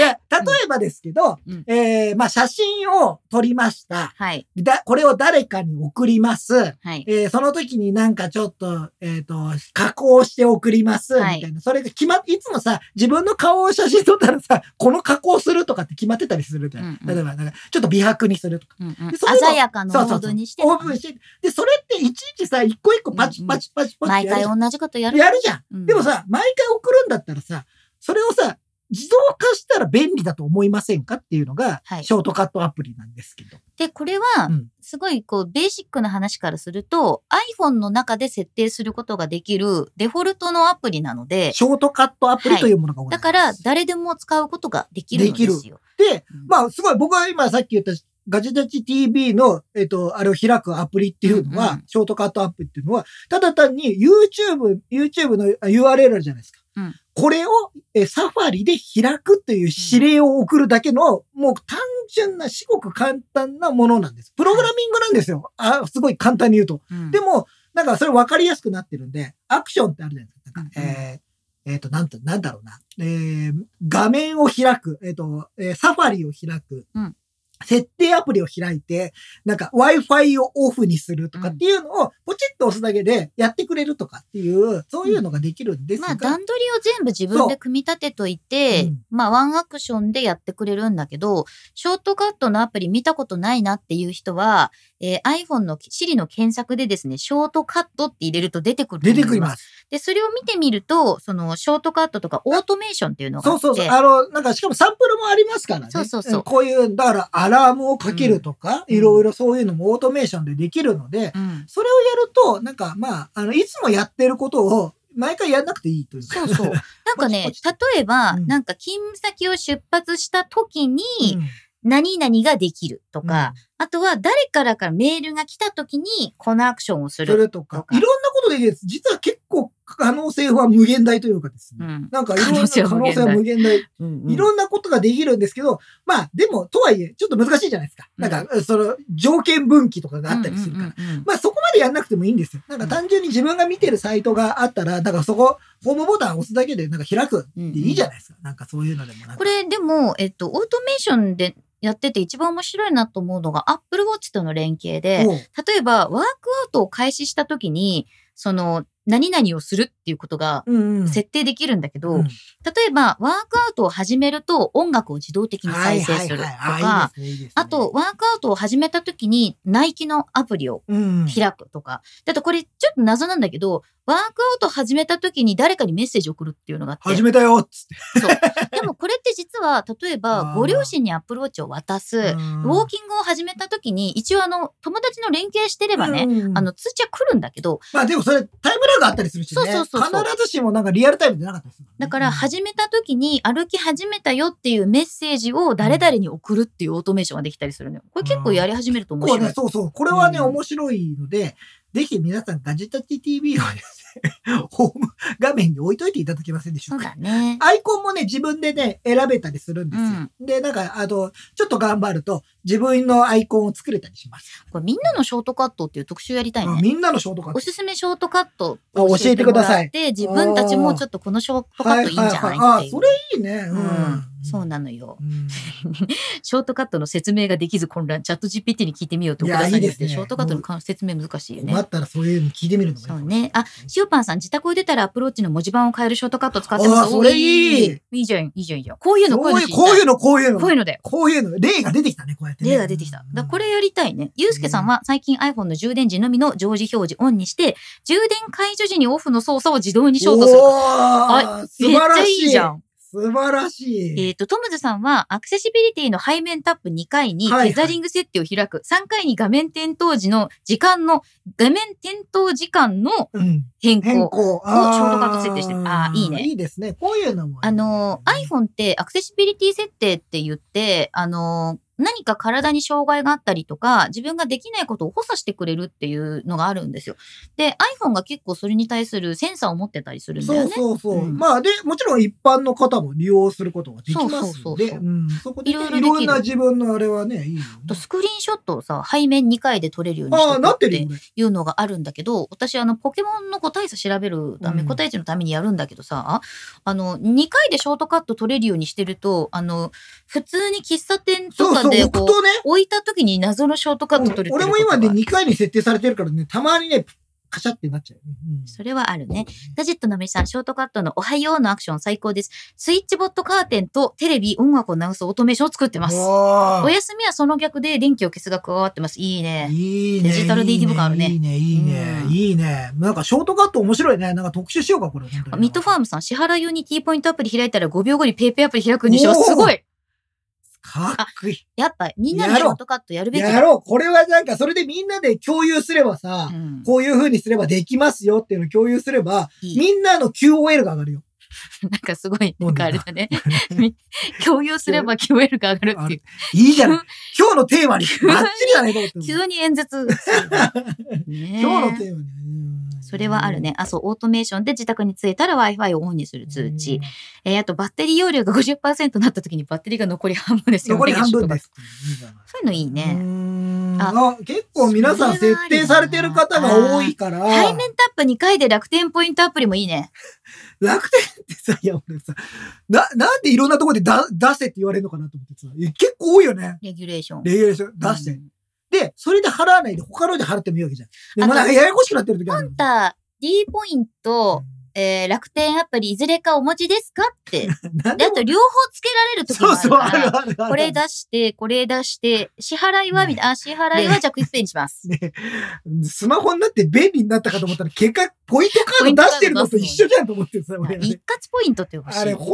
や、例えばですけど、うんえー、まあ写真を撮りました。はい、だ、これを誰かに送ります。はい。えーその時になんかちょっと、えっ、と、加工して送ります、みはいたいな。それが決まっ、いつもさ、自分の顔を写真撮ったらさ、この加工するとかって決まってたりするじゃん。うんうん例えば、なんか、ちょっと美白にするとか。うんうん鮮やかなモーそうそうそうドにして、オープンして。で、それっていちいちさ、一個一個パチパチパチパチ毎やるじゃん回同じことやる。やるじゃん。うんでもさ、毎回送るんだったらさ、それをさ、自動化したら便利だと思いませんかっていうのが、はいショートカットアプリなんですけど。で、これはうん、すごいこう、ベーシックな話からすると、iPhone の中で設定することができるデフォルトのアプリなので、ショートカットアプリというものがございます。だから誰でも使うことができるんですよ。で、うんまあ、すごい、僕は今さっき言ったガジェタッチ TV の、えっ、と、あれを開くアプリっていうのは、うんうんショートカットアプリっていうのは、ただ単に YouTube、YouTube のあ URL あるじゃないですか。うんこれをえサファリで開くという指令を送るだけの、もう単純な、至極簡単なものなんです。プログラミングなんですよ。あすごい簡単に言うと。うんでも、なんかそれ分かりやすくなってるんで、アクションってあるじゃないですか。なんか、うんうんえーえっ、と、なんと、なんだろうな。えー画面を開く。えっ、と、えーサファリを開く。うん設定アプリを開いて、なんか Wi-Fi をオフにするとかっていうのをポチッと押すだけでやってくれるとかっていう、そういうのができるんですが、まあ、段取りを全部自分で組み立てといて、うん。まあ、ワンアクションでやってくれるんだけど、ショートカットのアプリ見たことないなっていう人は、えー iPhone の Siri の検索でですね、ショートカットって入れると出てくると出てくります。で、それを見てみると、その、ショートカットとかオートメーションっていうのがあって、そうそうそう。あの、なんかしかもサンプルもありますからね。そうそうそう。んこういう、だからアラームをかけるとか、うん。いろいろそういうのもオートメーションでできるので、うん。それをやると、なんかまあ、あの、いつもやってることを毎回やんなくていいというか。そうそう。[LAUGHS] なんかね例えば、うん。なんか勤務先を出発した時に、うん。何々ができるとか、あとは誰からからメールが来た時にこのアクションをすそる。れとかいろんなことできるんです。実は結構可能性は無限大というかですね。うん。なんかいろんな可能性は無限大。うんうんいろんなことができるんですけど、まあでも、とはいえ、ちょっと難しいじゃないですか。うんなんか、その、条件分岐とかがあったりするから。うんうんうんうんまあそこまでやんなくてもいいんですよ。なんか単純に自分が見てるサイトがあったら、だからそこ、ホームボタン押すだけでなんか開くでいいじゃないですか。なんかそういうのでも。これでも、えっと、オートメーションでやってて一番面白いなと思うのが Apple Watch との連携で、例えばワークアウトを開始した時に、その、何々をするっていうことがうんうん。設定できるんだけど、うん例えばワークアウトを始めると音楽を自動的に再生するとか、あと、ワークアウトを始めた時にナイキのアプリをうん。開くとか。だとこれちょっと謎なんだけど、ワークアウト始めた時に誰かにメッセージを送るっていうのがあって。始めたよっつって。そう。でもこれって実は、例えあばーご両親にアプローチを渡す、ウォーキングを始めた時に、一応あの、友達の連携してればね、うんあの、通知は来るんだけど、まあでもそれタイムラグあったりするしね。そうそうそうそう必ずしもなんかリアルタイムでなかったりする、だから始めた時に歩き始めたよっていうメッセージを誰々に送るっていうオートメーションができたりするのよ。これ結構やり始めると面白い。ね、そうそう。これはね、うん面白いので、ぜひ皆さんガジェタッチ TV をですね、[LAUGHS] ホーム画面に置いといていただけませんでしょそううか。だね。アイコンもね、自分でね、選べたりするんですよ。で、なんか、あの、ちょっと頑張ると、自分のアイコンを作れたりします。これみんなのショートカットっていう特集やりたいね。あみんなのショートカット。おすすめショートカットあ教えてくださいで、自分たちもちょっとこのショートカットいいんじゃないっていう。はいはいはいあ、それいいね。ううんん。そうなのよ。うん [LAUGHS] ショートカットの説明ができず混乱、チャット GPT に聞いてみようって奥田さんに言っショートカットのか説明難しいよね困。ったらそういうの聞いてみるのそうね。あ、塩パンさん、自宅を出たらアプローチの文字盤を変えるショートカット使ってます。あそれいいおいいじゃん、いいじゃん、いいじゃん。こういうの、こういうの。こういうの、こういうの、こういうので。こういうの、例が出てきたね、こうやってね。例が出てきた。これやりたいね。ゆうすけさんは最近 iPhone の充電時のみの常時表示オンにして、充電解除時にオフの操作を自動にショートする。おー素晴らしい。めっちゃいいじゃん。素晴らしい。えっ、と、トムズさんは、アクセシビリティの背面タップ2回に、はいはいテザリング設定を開く。3回に画面点灯時の時間の、画面点灯時間のうん。変変更。更。ショートカット設定してるあーいいねいいですね。こういうのも。あの、iPhone ってアクセシビリティ設定って言って、あの、何か体に障害があったりとか、自分ができないことを補佐してくれるっていうのがあるんですよ。で、iPhone が結構それに対するセンサーを持ってたりするんだよそうね。そうそう。うんまあ、で、もちろん一般の方も利用することができますので、そこでね、いいろいろできるろんな自分のあれはね、いいよね。あとスクリーンショットをさ、背面2回で撮れるようにしてって。いうのがあるんだけど、私あの、ポケモンの個体差調べるため、うん個体値のためにやるんだけどさ、あの、2回でショートカット取れるようにしてると、あの、普通に喫茶店とかでこう、置くとね、置いた時に謎のショートカット取る俺も今ね、2回に設定されてるからね、たまにね、カシャってなっちゃう。うんそれはあるね。ガジェットのみさん、ショートカットのおはようのアクション最高です。スイッチボットカーテンとテレビ、音楽を流すオートメーションを作ってます。お休みはその逆で電気を消すが加わってます。いいね。いいね。デジタル DD 感あるねいいね、いいね、うんいいね。なんかショートカット面白いね。なんか特集しようか、これ。ミッドファームさん、支払い用に T ポイントアプリ開いたら5秒後にペイペイアプリ開くんでしょすごいかっこいい。やっぱ、みんなのショートカットやるべきだ。やろう。これはなんか、それでみんなで共有すればさ、うんこういう風にすればできますよっていうのを共有すれば、いいみんなの QOL が上がるよ。[LAUGHS] なんかすごい、なんかあれだね。共有すれば QL が上がるっていう。いいじゃない。今日のテーマにバッチリ。急に演説。ねえ今日のテーマに。うんそれはあるね。。あ、そう、オートメーションで自宅に着いたら Wi-Fi をオンにする通知。えーあと、バッテリー容量が50%になった時にバッテリーが残り半分ですよ。残り半分です。そういうのいいいね。ねああ結構皆さん設定されてる方が多いから、背面タップ2回で楽天ポイントアプリもいいね。楽天ってさ、いや俺さ、な、なんでいろんなところでだ出せって言われるのかなと思ってさ、結構多いよね。レギュレーション。レギュレーション出して。うんで、それで払わないで他ので払ってもいいわけじゃん。でもなんかややこしくなってる時あるポンタ D ポイント、えー楽天アプリいずれかお持ちですかって。[LAUGHS] で、あと両方つけられる時もそうそう、ああるから。るあるある。これ出して、これ出して、支払いは、みたいな、あ、支払いはじゃあクイックペイにします。ね、スマホになって便利になったかと思ったら、結果、ポイントカード出してるのと一緒じゃんと思ってさ、俺一括ポイントって欲しい。あれ、ほん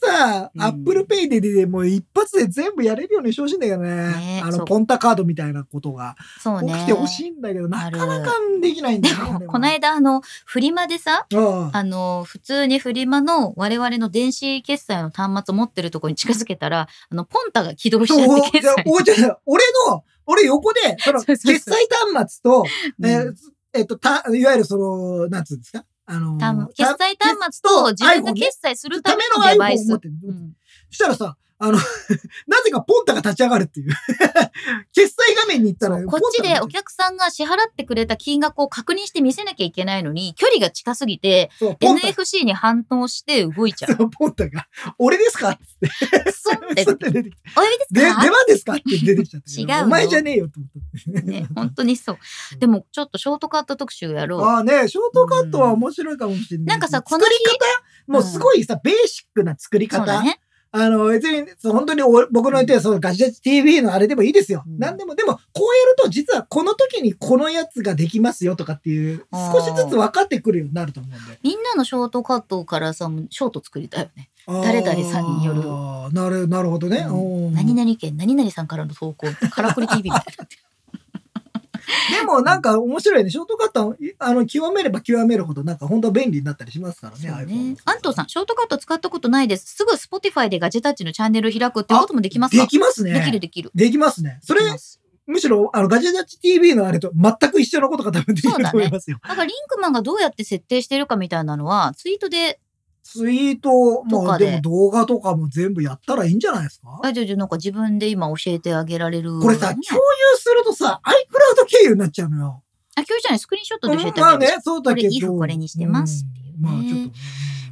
とさ、うんアップルペイででもう一発で全部やれるようにしてほしいんだけどね。あの、ねそうポンタカードみたいなことがそうね。起きてほしいんだけど、なかなかできないんだでよね。も、この間、あの、フリマでさ、あああの、普通にフリマの我々の電子決済の端末を持ってるところに近づけたら、あの、ポンタが起動しちゃって決済。俺の、俺横で、その、決済端末と、えーえっと、た、いわゆるその、なんつうんですか？あの端決た済端末と自分が決済するたためめののデバイス。そしたらさ、あの、[LAUGHS] なぜかポンタが立ち上がるっていう。[LAUGHS] 決済画面に行ったら、こっちでお客さんが支払ってくれた金額を確認して見せなきゃいけないのに、距離が近すぎて、NFC に反応して動いちゃう。そうポンタが、俺ですかってスンってそう出てきてお呼びで、ですか？出番ですかって出てきちゃったけど。違うのお前じゃねえよって思った。ね、本当にそう。でも、ちょっとショートカット特集やろう。ああね、ショートカットは面白いかもしれない。なんかさこの日作り方？もうすごいさ、ベーシックな作り方。そうだね。あの、別に、そう本当にお僕の言ってるそのガジェット TV のあれでもいいですよ。うんなんでも、でも、こうやると実はこの時にこのやつができますよとかっていう、少しずつ分かってくるようになると思うんで。みんなのショートカットからさ、ショート作りたいよね。誰々さんによるなる、なるほどね。うん何々県、何々さんからの投稿、カラクリ TV みたいにな。でもなんか面白いね。ショートカットは、あの、極めれば極めるほどなんか本当便利になったりしますからね。ね。安藤さん、ショートカット使ったことないです。すぐ Spotify でガジェタッチのチャンネル開くってこともできますか？できますね。できるできる。できますね。それむしろ、あの、ガジェタッチ TV のあれと全く一緒のことが多分できると思いますよ。なんかリンクマンがどうやって設定してるかみたいなのは、ツイートで、ツイート、まあとかででも動画とかも全部やったらいいんじゃないですか？あ、じゃあじゃあなんか自分で今教えてあげられる。これさ、ね共有するとさ、iCloud 経由になっちゃうのよ。あ、今日じゃない、スクリーンショットで教えてまああげる。ね、そうだけど。これ if これにしてますっていうねんまあちょっとね。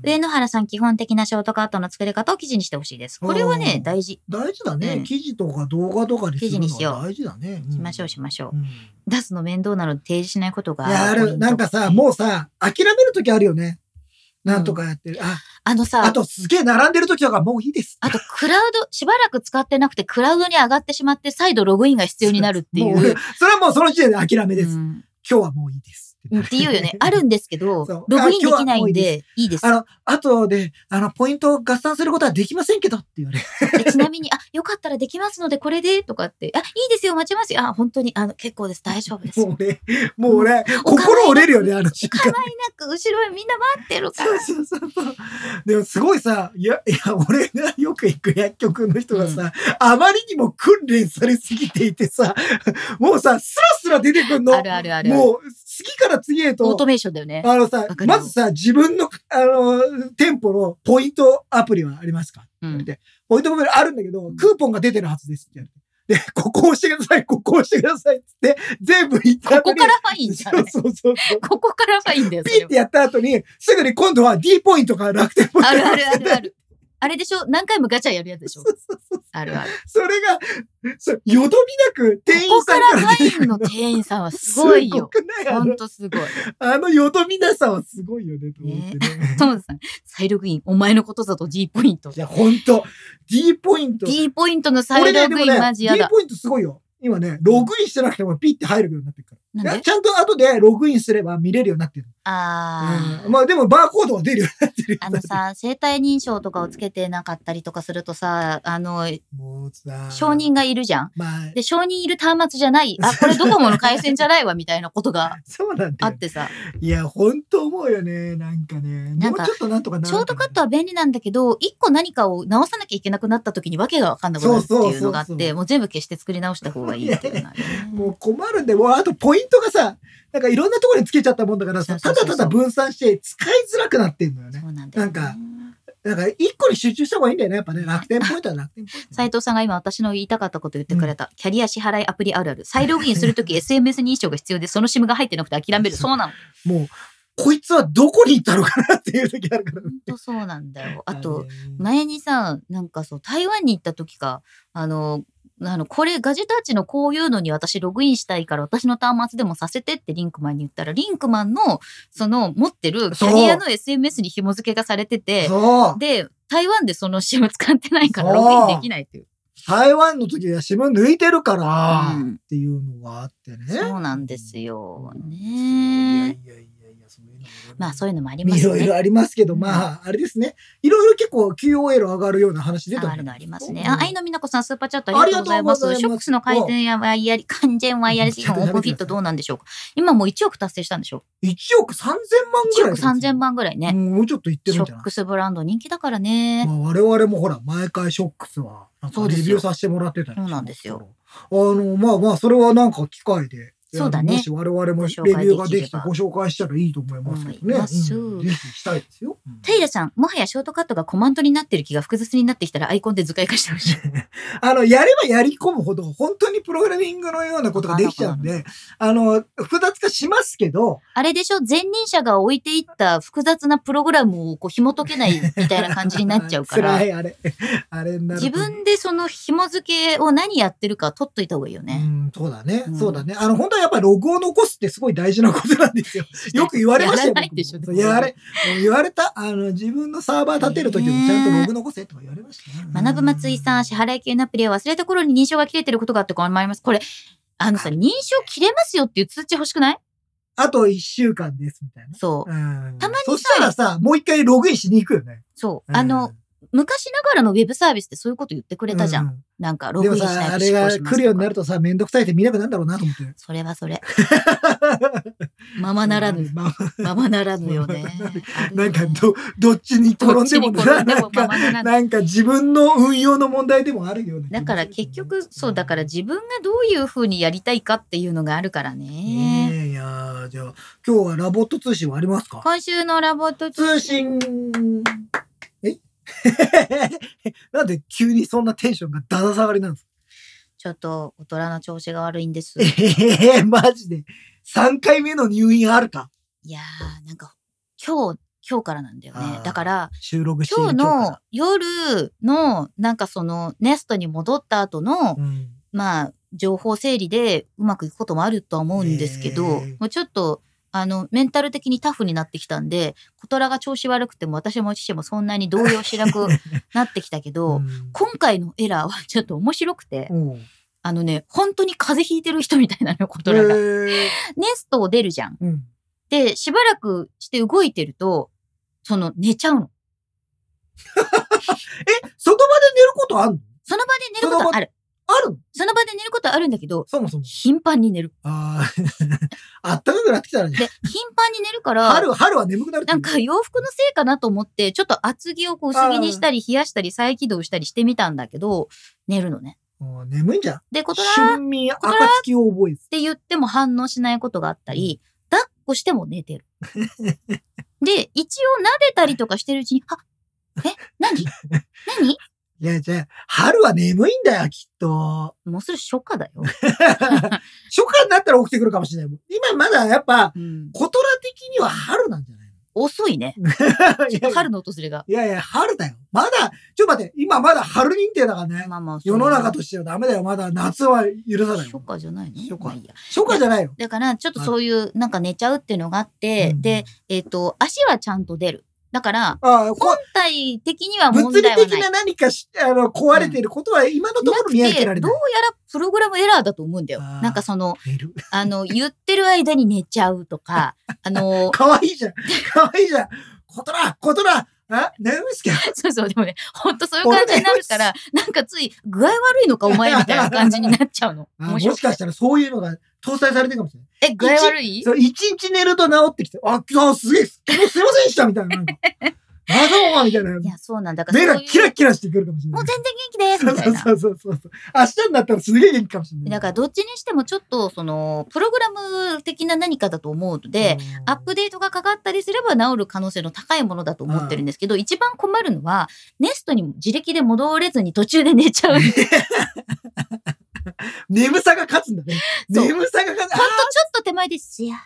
上野原さん、基本的なショートカットの作り方を記事にしてほしいです。これはね、うん大事。大事だね、うん記事とか動画とかにするの記事にしようは大事だね。しましょうしましょう。うん出すの面倒なので提示しないことがいや、ある、なんかさ、もうさ、諦めるときあるよね。なんとかやってる。あ、あのさ、あとすげえ並んでるときとかもういいです。あと、クラウド、しばらく使ってなくて、クラウドに上がってしまって、再度ログインが必要になるっていもうう。それはもうその時点で諦めです。うん今日はもういいです。っていうよね。あるんですけど [LAUGHS] ログインできないんで、いいですあ。の、後で、あの、ポイントを合算することはできませんけどって言われ [LAUGHS] ちなみに、あ、よかったらできますので、これで、とかって、あ、いいですよ、待ちますよ。あ、本当に、あの、結構です、大丈夫です。[LAUGHS] もうね、もうね、お構いなく心折れるよね、あの瞬間。構いなく、後ろへみんな待ってるから。そうそうそうそう。でもすごいさ、いや、いや、俺がよく行く薬局の人がさ、あまりにも訓練されすぎていてさ、もうさ、スラスラ出てくんの。あるあるある。もう、次から次へとオート、メーションだよね。あのさまずさ、自分の、あの、店舗のポイントアプリはありますか？ポイントアプリあるんだけど、クーポンが出てるはずですって言われて。で、ここ押してください、ここ押してくださいって、全部言ったここからファインじゃないそうそうそう。ここからファインだよ、ピッてやった後に、すぐに今度は D ポイントか楽天ポイントあるあるあるある。あれでしょ？何回もガチャやるやつでしょ？あるある。それが、そう、よどみなく店ここ員さんからフからの店員さんはすごいよ。ほんの、とすごい。あのよどみなさはすごいよね、と思ってね。[LAUGHS] トムさん、再ログイン、お前のことだと D ポイントい。や、ほんと、D ポイント。D ポイントの再ログインマジや D だ。ポイントすごいよ。今ね、ログインしてなくてもピッて入るようになってるから。ちゃんと後でログインすれば見れるようになってる。あー。うんまあでもバーコードは出るようになってるよ。あのさ、生体認証とかをつけてなかったりとかするとさ、あの、承認がいるじゃん。まあ、で、承認いる端末じゃない。あ、これドコモの回線じゃないわ、みたいなことが。あってさ。いや、ほんと思うよね。なんかね。なんかもうちょっとなんとかなショートカットは便利なんだけど、一個何かを直さなきゃいけなくなった時に訳がわかんなくなるっていうのがあって、そうそうそうそうもう全部消して作り直した方がいいっていうのがあるね。もう困るんで、もうあとポイントがさ、なんかいろんなところにつけちゃったもんだからさ、ただただ分散して使いづらくなってんのよね。そうなんだよ、ね。なんかなんか一個に集中した方がいいんだよね。やっぱね、楽天ポイントは楽天ポイント。斉藤さんが今私の言いたかったこと言ってくれた。キャリア支払いアプリあるある。再ログインするとき SMS 認証が必要で、その SIM が入ってなくて諦める。そうなの。もう、こいつはどこに行ったのかなっていう時あるから。本当そうなんだよ。あと、ね、前にさ、なんかそう、台湾に行った時か、あの、あの、これ、ガジェタッチのこういうのに私ログインしたいから私の端末でもさせてってリンクマンに言ったら、リンクマンの、その、持ってるキャリアの SMS に紐付けがされてて。で、台湾でその SIM 使ってないからログインできないっていう。台湾の時は指紋抜いてるから、うんっていうのがあってね。そうなんですよ。ねいやいやいや、まあそういうのもありますいろいろね。ありますけど、うんまあ、あれですね。いろいろ結構 QOL 上がるような話出たああるのありますね。うんあ、愛の美奈子さん、スーパーチャットありがとうございます。ショックスの改善やワイヤリ、完全ワイヤレスオープンフィットどうなんでしょうか？今もう1億達成したんでしょ1億3000万ぐ1らい億3000万ぐらいね。もうちょっと言ってシるんじゃない？ョックスブランド人気だからね。まあ、我々もほら、毎回ショックスは、レビューさせてもらってたそうなんですよ。あの、まあまあ、それはなんか機会で、そうだねもし我々もレビューができてご紹介したらいいと思いますけどね。うんぜひしたいですよ。うんテイラさん、もはやショートカットがコマンドになってる気が複雑になってきたらアイコンで図解化してほしい。[LAUGHS] あの、やればやり込むほど、本当にプログラミングのようなことができちゃうんで、あの、複雑化しますけど、あれでしょ？前任者が置いていった複雑なプログラムをこう紐解けないみたいな感じになっちゃうから [LAUGHS] 辛。い、あれ。あれ自分でその紐付けを何やってるか取っといた方がいいようね。ん、そうだね、うんそうだね。あの、本当はやっぱりログを残すってすごい大事なことなんですよ。[LAUGHS] よく言われましたよ。やらないでしょ僕もやれ、言われた。あの、自分のサーバー立てるときもちゃんとログ残せとか言われましたね。学ぶ松井さん、支払い系のアプリを忘れた頃に認証が切れてることがあって困ります。これ、あのさ、認証切れますよっていう通知欲しくない？あと1週間です、みたいな。そう。うんたまにさそしたらさ、もう一回ログインしに行くよね。そう。あの、昔ながらのウェブサービスってそういうこと言ってくくれたじゃん。。なんか、ログインしないさ、あとれが来るようになるとさ、めんどくさいって見なくなるんだろうなと思って。[LAUGHS] それはそれ。ままならぬ。まあままならぬよね。なんかど、どっちに転んでもなんか自分の運用の問題でもあるよね。だから結局、そう、だから自分がどういう風にやりたいかっていうのがあるからね。ねえ、いやーじゃあ、今日はラボット通信はありますか？今週のラボット通信、え [LAUGHS] なんで急にそんなテンションがだだ下がりなんですか？ちょっと大人の調子が悪いんです。ええマジで。3回目の入院あるか？いやー、なんか、今日、今日からなんだよね。だから、収録今日かの夜の、なんかその、ネストに戻った後のら、うん。まあ、情報整理でうまくいくこともあるとは思うんですけど、へーもうちょっと、あの、メンタル的にタフになってきたんで、コトラが調子悪くても私も父もそんなに動揺しなく [LAUGHS] なってきたけど、うん今回のエラーはちょっと面白くて、おうあのね、本当に風邪ひいてる人みたいなの、コトラが。ネストを出るじゃん。うんで、しばらくして動いてると、その、寝ちゃうの。[LAUGHS] その場で寝ることあるの？その場で寝ることある。あるの？その場で寝ることあるんだけど、そもそも。頻繁に寝る。ああ。[LAUGHS] あったかくなってきたらね。で、頻繁に寝るから、春、春は眠くなるなんか洋服のせいかなと思って、ちょっと厚着をこう薄着にしたり冷やしたり再起動したりしてみたんだけど、寝るのね。もう眠いんじゃん。で、コトラっ春眠暁を覚えず。て言っても反応しないことがあったり、抱っこしても寝てる。[LAUGHS] で、一応撫でたりとかしてるうちに、あ、え、何？[LAUGHS] 何？いや、じゃあ、春は眠いんだよ、きっと。もうすぐ初夏だよ。[LAUGHS] 初夏になったら起きてくるかもしれない。今まだやっぱ、うん、コトラ的には春なんじゃない遅いね。[LAUGHS] のちょっと春の訪れが。いやいや、春だよ。まだ、ちょっと待って、今まだ春認定だからね。まあまあ、世の中ととしてはダメだよ。まだ夏は許さない初よ。夏じゃないの？初夏まあいいや初夏じゃないよ。だから、ちょっとそういう、なんか寝ちゃうっていうのがあって、うんで、えっ、と、足はちゃんと出る。だから、本体的には問物理題はない。的な何かしあの壊れていることは今のところ見分けられどうない。やらプログラムエラーだと思うんだよ。なんかその、あの、言ってる間に寝ちゃうとか、[LAUGHS] あの、かわいいじゃん。かわいいじゃん。コトラコトラあ眠いっすけど。そうそう、でもね、ほんとそういう感じになるから、[LAUGHS] なんかつい具合悪いのかお前みたいな感じになっちゃうの。もしてかしたらそういうのが搭載されてるかもしれない。え、具合悪い？そう、一日寝ると治ってきて、あ、今日すげえ、すいませんでしたみたいな。なんかあ、どうもみたいな。いや、そうなんだから目がキラキラしてくるかもしれない。もう全然元気ですみたいな。そうそうそうそう。明日になったらすげえ元気かもしれない。だからどっちにしてもちょっとそのプログラム的な何かだと思うので、うんアップデートがかかったりすれば治る可能性の高いものだと思ってるんですけど、一番困るのはネストに自力で戻れずに途中で寝ちゃう。[LAUGHS] ほんとちょ眠さが勝つんだね。眠さが勝つ。っと手前ですや。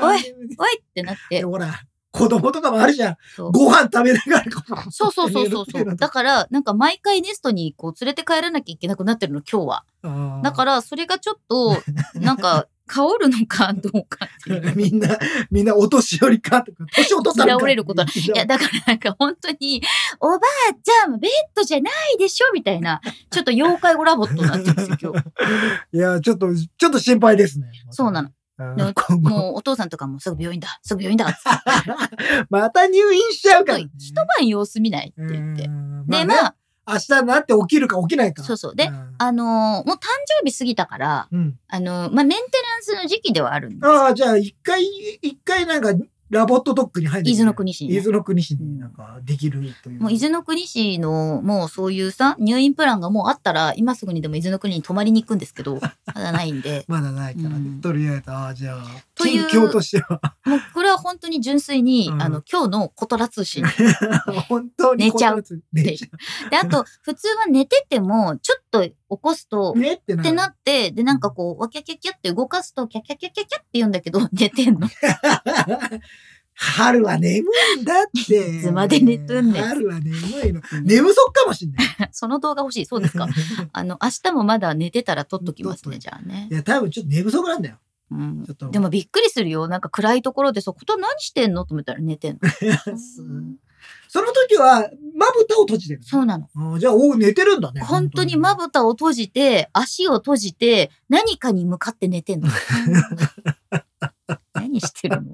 あおい [LAUGHS] おいってなって。でほら、子供とかもあるじゃん。ご飯食べながら。そうそうそうそうそう。だから、なんか毎回ネストにこう連れて帰らなきゃいけなくなってるの、今日は。らだから、それがちょっと、なんか、香るのかどうかっていう。[LAUGHS] みんな、みんなお年寄りかとか、年を取ったのか。れることはいや、だからなんか本当に、おばあちゃん、ベッドじゃないでしょみたいな、[LAUGHS] ちょっと妖怪語ラボットになってるんですよ、今日。いや、ちょっと、ちょっと心配ですね。そうなの。もうお父さんとかもすぐ病院だ、すぐ病院だ。[LAUGHS] また入院しちゃうから、ね。一晩様子見ないって言って。うんで、まあ、明日になって起きるか起きないか。そうそう。で、んあのーもう誕生日過ぎたから、うん。あのーまあ、メンテナンスの時期ではあるんです。ああ、じゃあ、一回、一回なんか、ラボットドッグに入るね伊豆の国市にね伊豆の国市になんかできるという。もう伊豆の国市の、もうそういうさ、入院プランがもうあったら、今すぐにでも伊豆の国に泊まりに行くんですけど、まだないんで、[LAUGHS] まだないからね。うんとりあえず、ああ、じゃあ、という近況としては、もうこれは本当に純粋に、うんあの、今日のコトラ通信。[LAUGHS] 本当に寝ちゃうこたつ。寝ちゃで、あと、普通は寝てても、ちょっと起こすとう。、ねってなってるなって、で、なんかこう、わきゃきゃきゃって動かすと、キャキャキャキャキャって言うんだけど、寝てんの。春は眠いんだって。いつまで寝とんねん春は眠いの。寝不足かもしんない。その動画欲しい。そうですか。あの、明日もまだ寝てたら撮っときますね、じゃあねい。や、多分ちょっと寝不足なんだよ。うんでもびっくりするよ。なんか暗いところでさ、こと何してんの？と思ったら寝てんの。[LAUGHS] うんその時は、まぶたを閉じてる。そうなの。じゃあ、お寝てるんだね。本当にまぶたを閉じて、足を閉じて、何かに向かって寝てんの。[LAUGHS] 何してるの？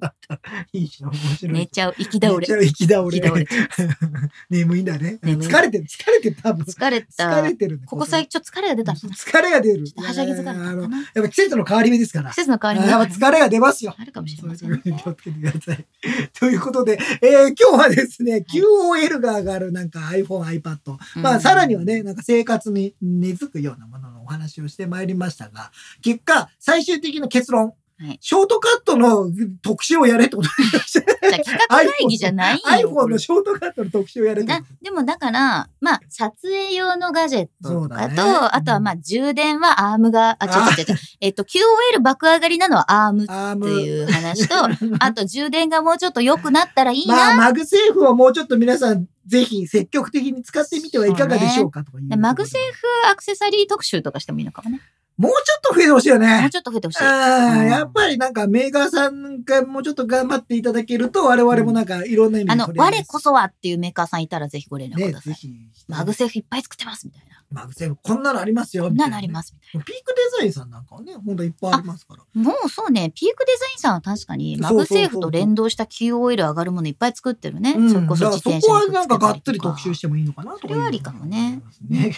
いいじゃん、面白い。寝ちゃう。行き倒れ寝ち。ゃう、行き倒れ。倒れ。[LAUGHS] 眠いんだね。疲れてる、疲れてる、多分。疲れた疲。れてるね。ここ最近ちょっと疲れが出た疲れが出る。はしゃぎ疲れたかな。やっぱ季節の変わり目ですから。季節の変わり目やっぱ疲れが出ますよ。あるかもしれませそういね。気をつけてください。[LAUGHS] ということで、えー今日はですね、QOL が上がるなんか iPhone、iPad、まあさらにはね、なんか生活に根付くようなもののお話をしてまいりましたが、結果、最終的な結論、はいショートカットの特集をやれってことになりました。企画会議じゃないよ。iPhone のショートカットの特集をやれってこだでもだから、まあ、撮影用のガジェットとかと、あとはまあ、充電はアームが、あ、違あう違う違う。えっと、QOL 爆上がりなのはアームってム。いう話と、[LAUGHS] あと充電がもうちょっと良くなったらいいまあ、な。マグセーフをもうちょっと皆さん、ぜひ積極的に使ってみてはいかがでしょうかとかいうでマグセーフアクセサリー特集とかしてもいいのかもね。もうちょっと増えてほしいよもうね。ちょっと増えてほしい。ああ、やっぱりなんかメーカーさんがもうちょっと頑張っていただけると、我々もなんかいろんな意味あの、で取り上げやすい我こそはっていうメーカーさんいたらぜひご連絡くね、ださい。ぜひ。マグセーフいっぱい作ってますみたいな。マグセーフ、こんなのありますよ。。こんなのありますすみたいピークデザインさんなんかはね、ほんといっぱいありますから。な。もうそうね、ピークデザインさんは確かにマグセーフと連動した QOL 上がるものいっぱい作ってるね。うん、それこそそこはなんかがっつり特集してもいいのかなとかそれはありかもね。[LAUGHS] ね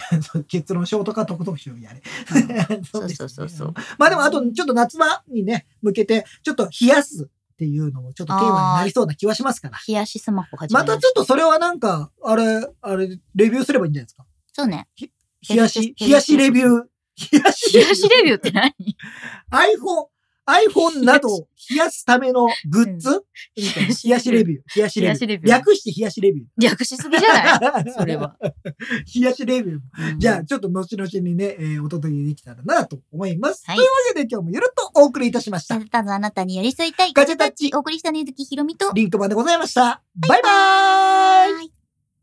結論ショートカット特集をやれ。[LAUGHS] そうそうそうそう。まあでもあとちょっと夏場にね、向けて、ちょっと冷やすっていうのもちょっとテーマになりそうな気はしますから。冷やしスマホまたちょっとそれはなんか、あれ、あれ、レビューすればいいんじゃないですか？そうね。冷やし、冷やしレビュー。冷やし冷やしレビューって何？iPhone、iPhone などを冷やすためのグッズ？冷やしレビュー。冷やしレビュー。冷やしレビュー略して冷やしレビュー。略しすぎじゃない？[LAUGHS] それは。冷やしレビュー。じゃあ、ちょっと後々にね、えーお届けできたらなと思います。はいというわけで今日もゆるっとお送りいたしました。ただあなたに寄り添いたい。ガジェタッチお送りしたのゆずきひろみと、リンクマンでございました。バイバーイ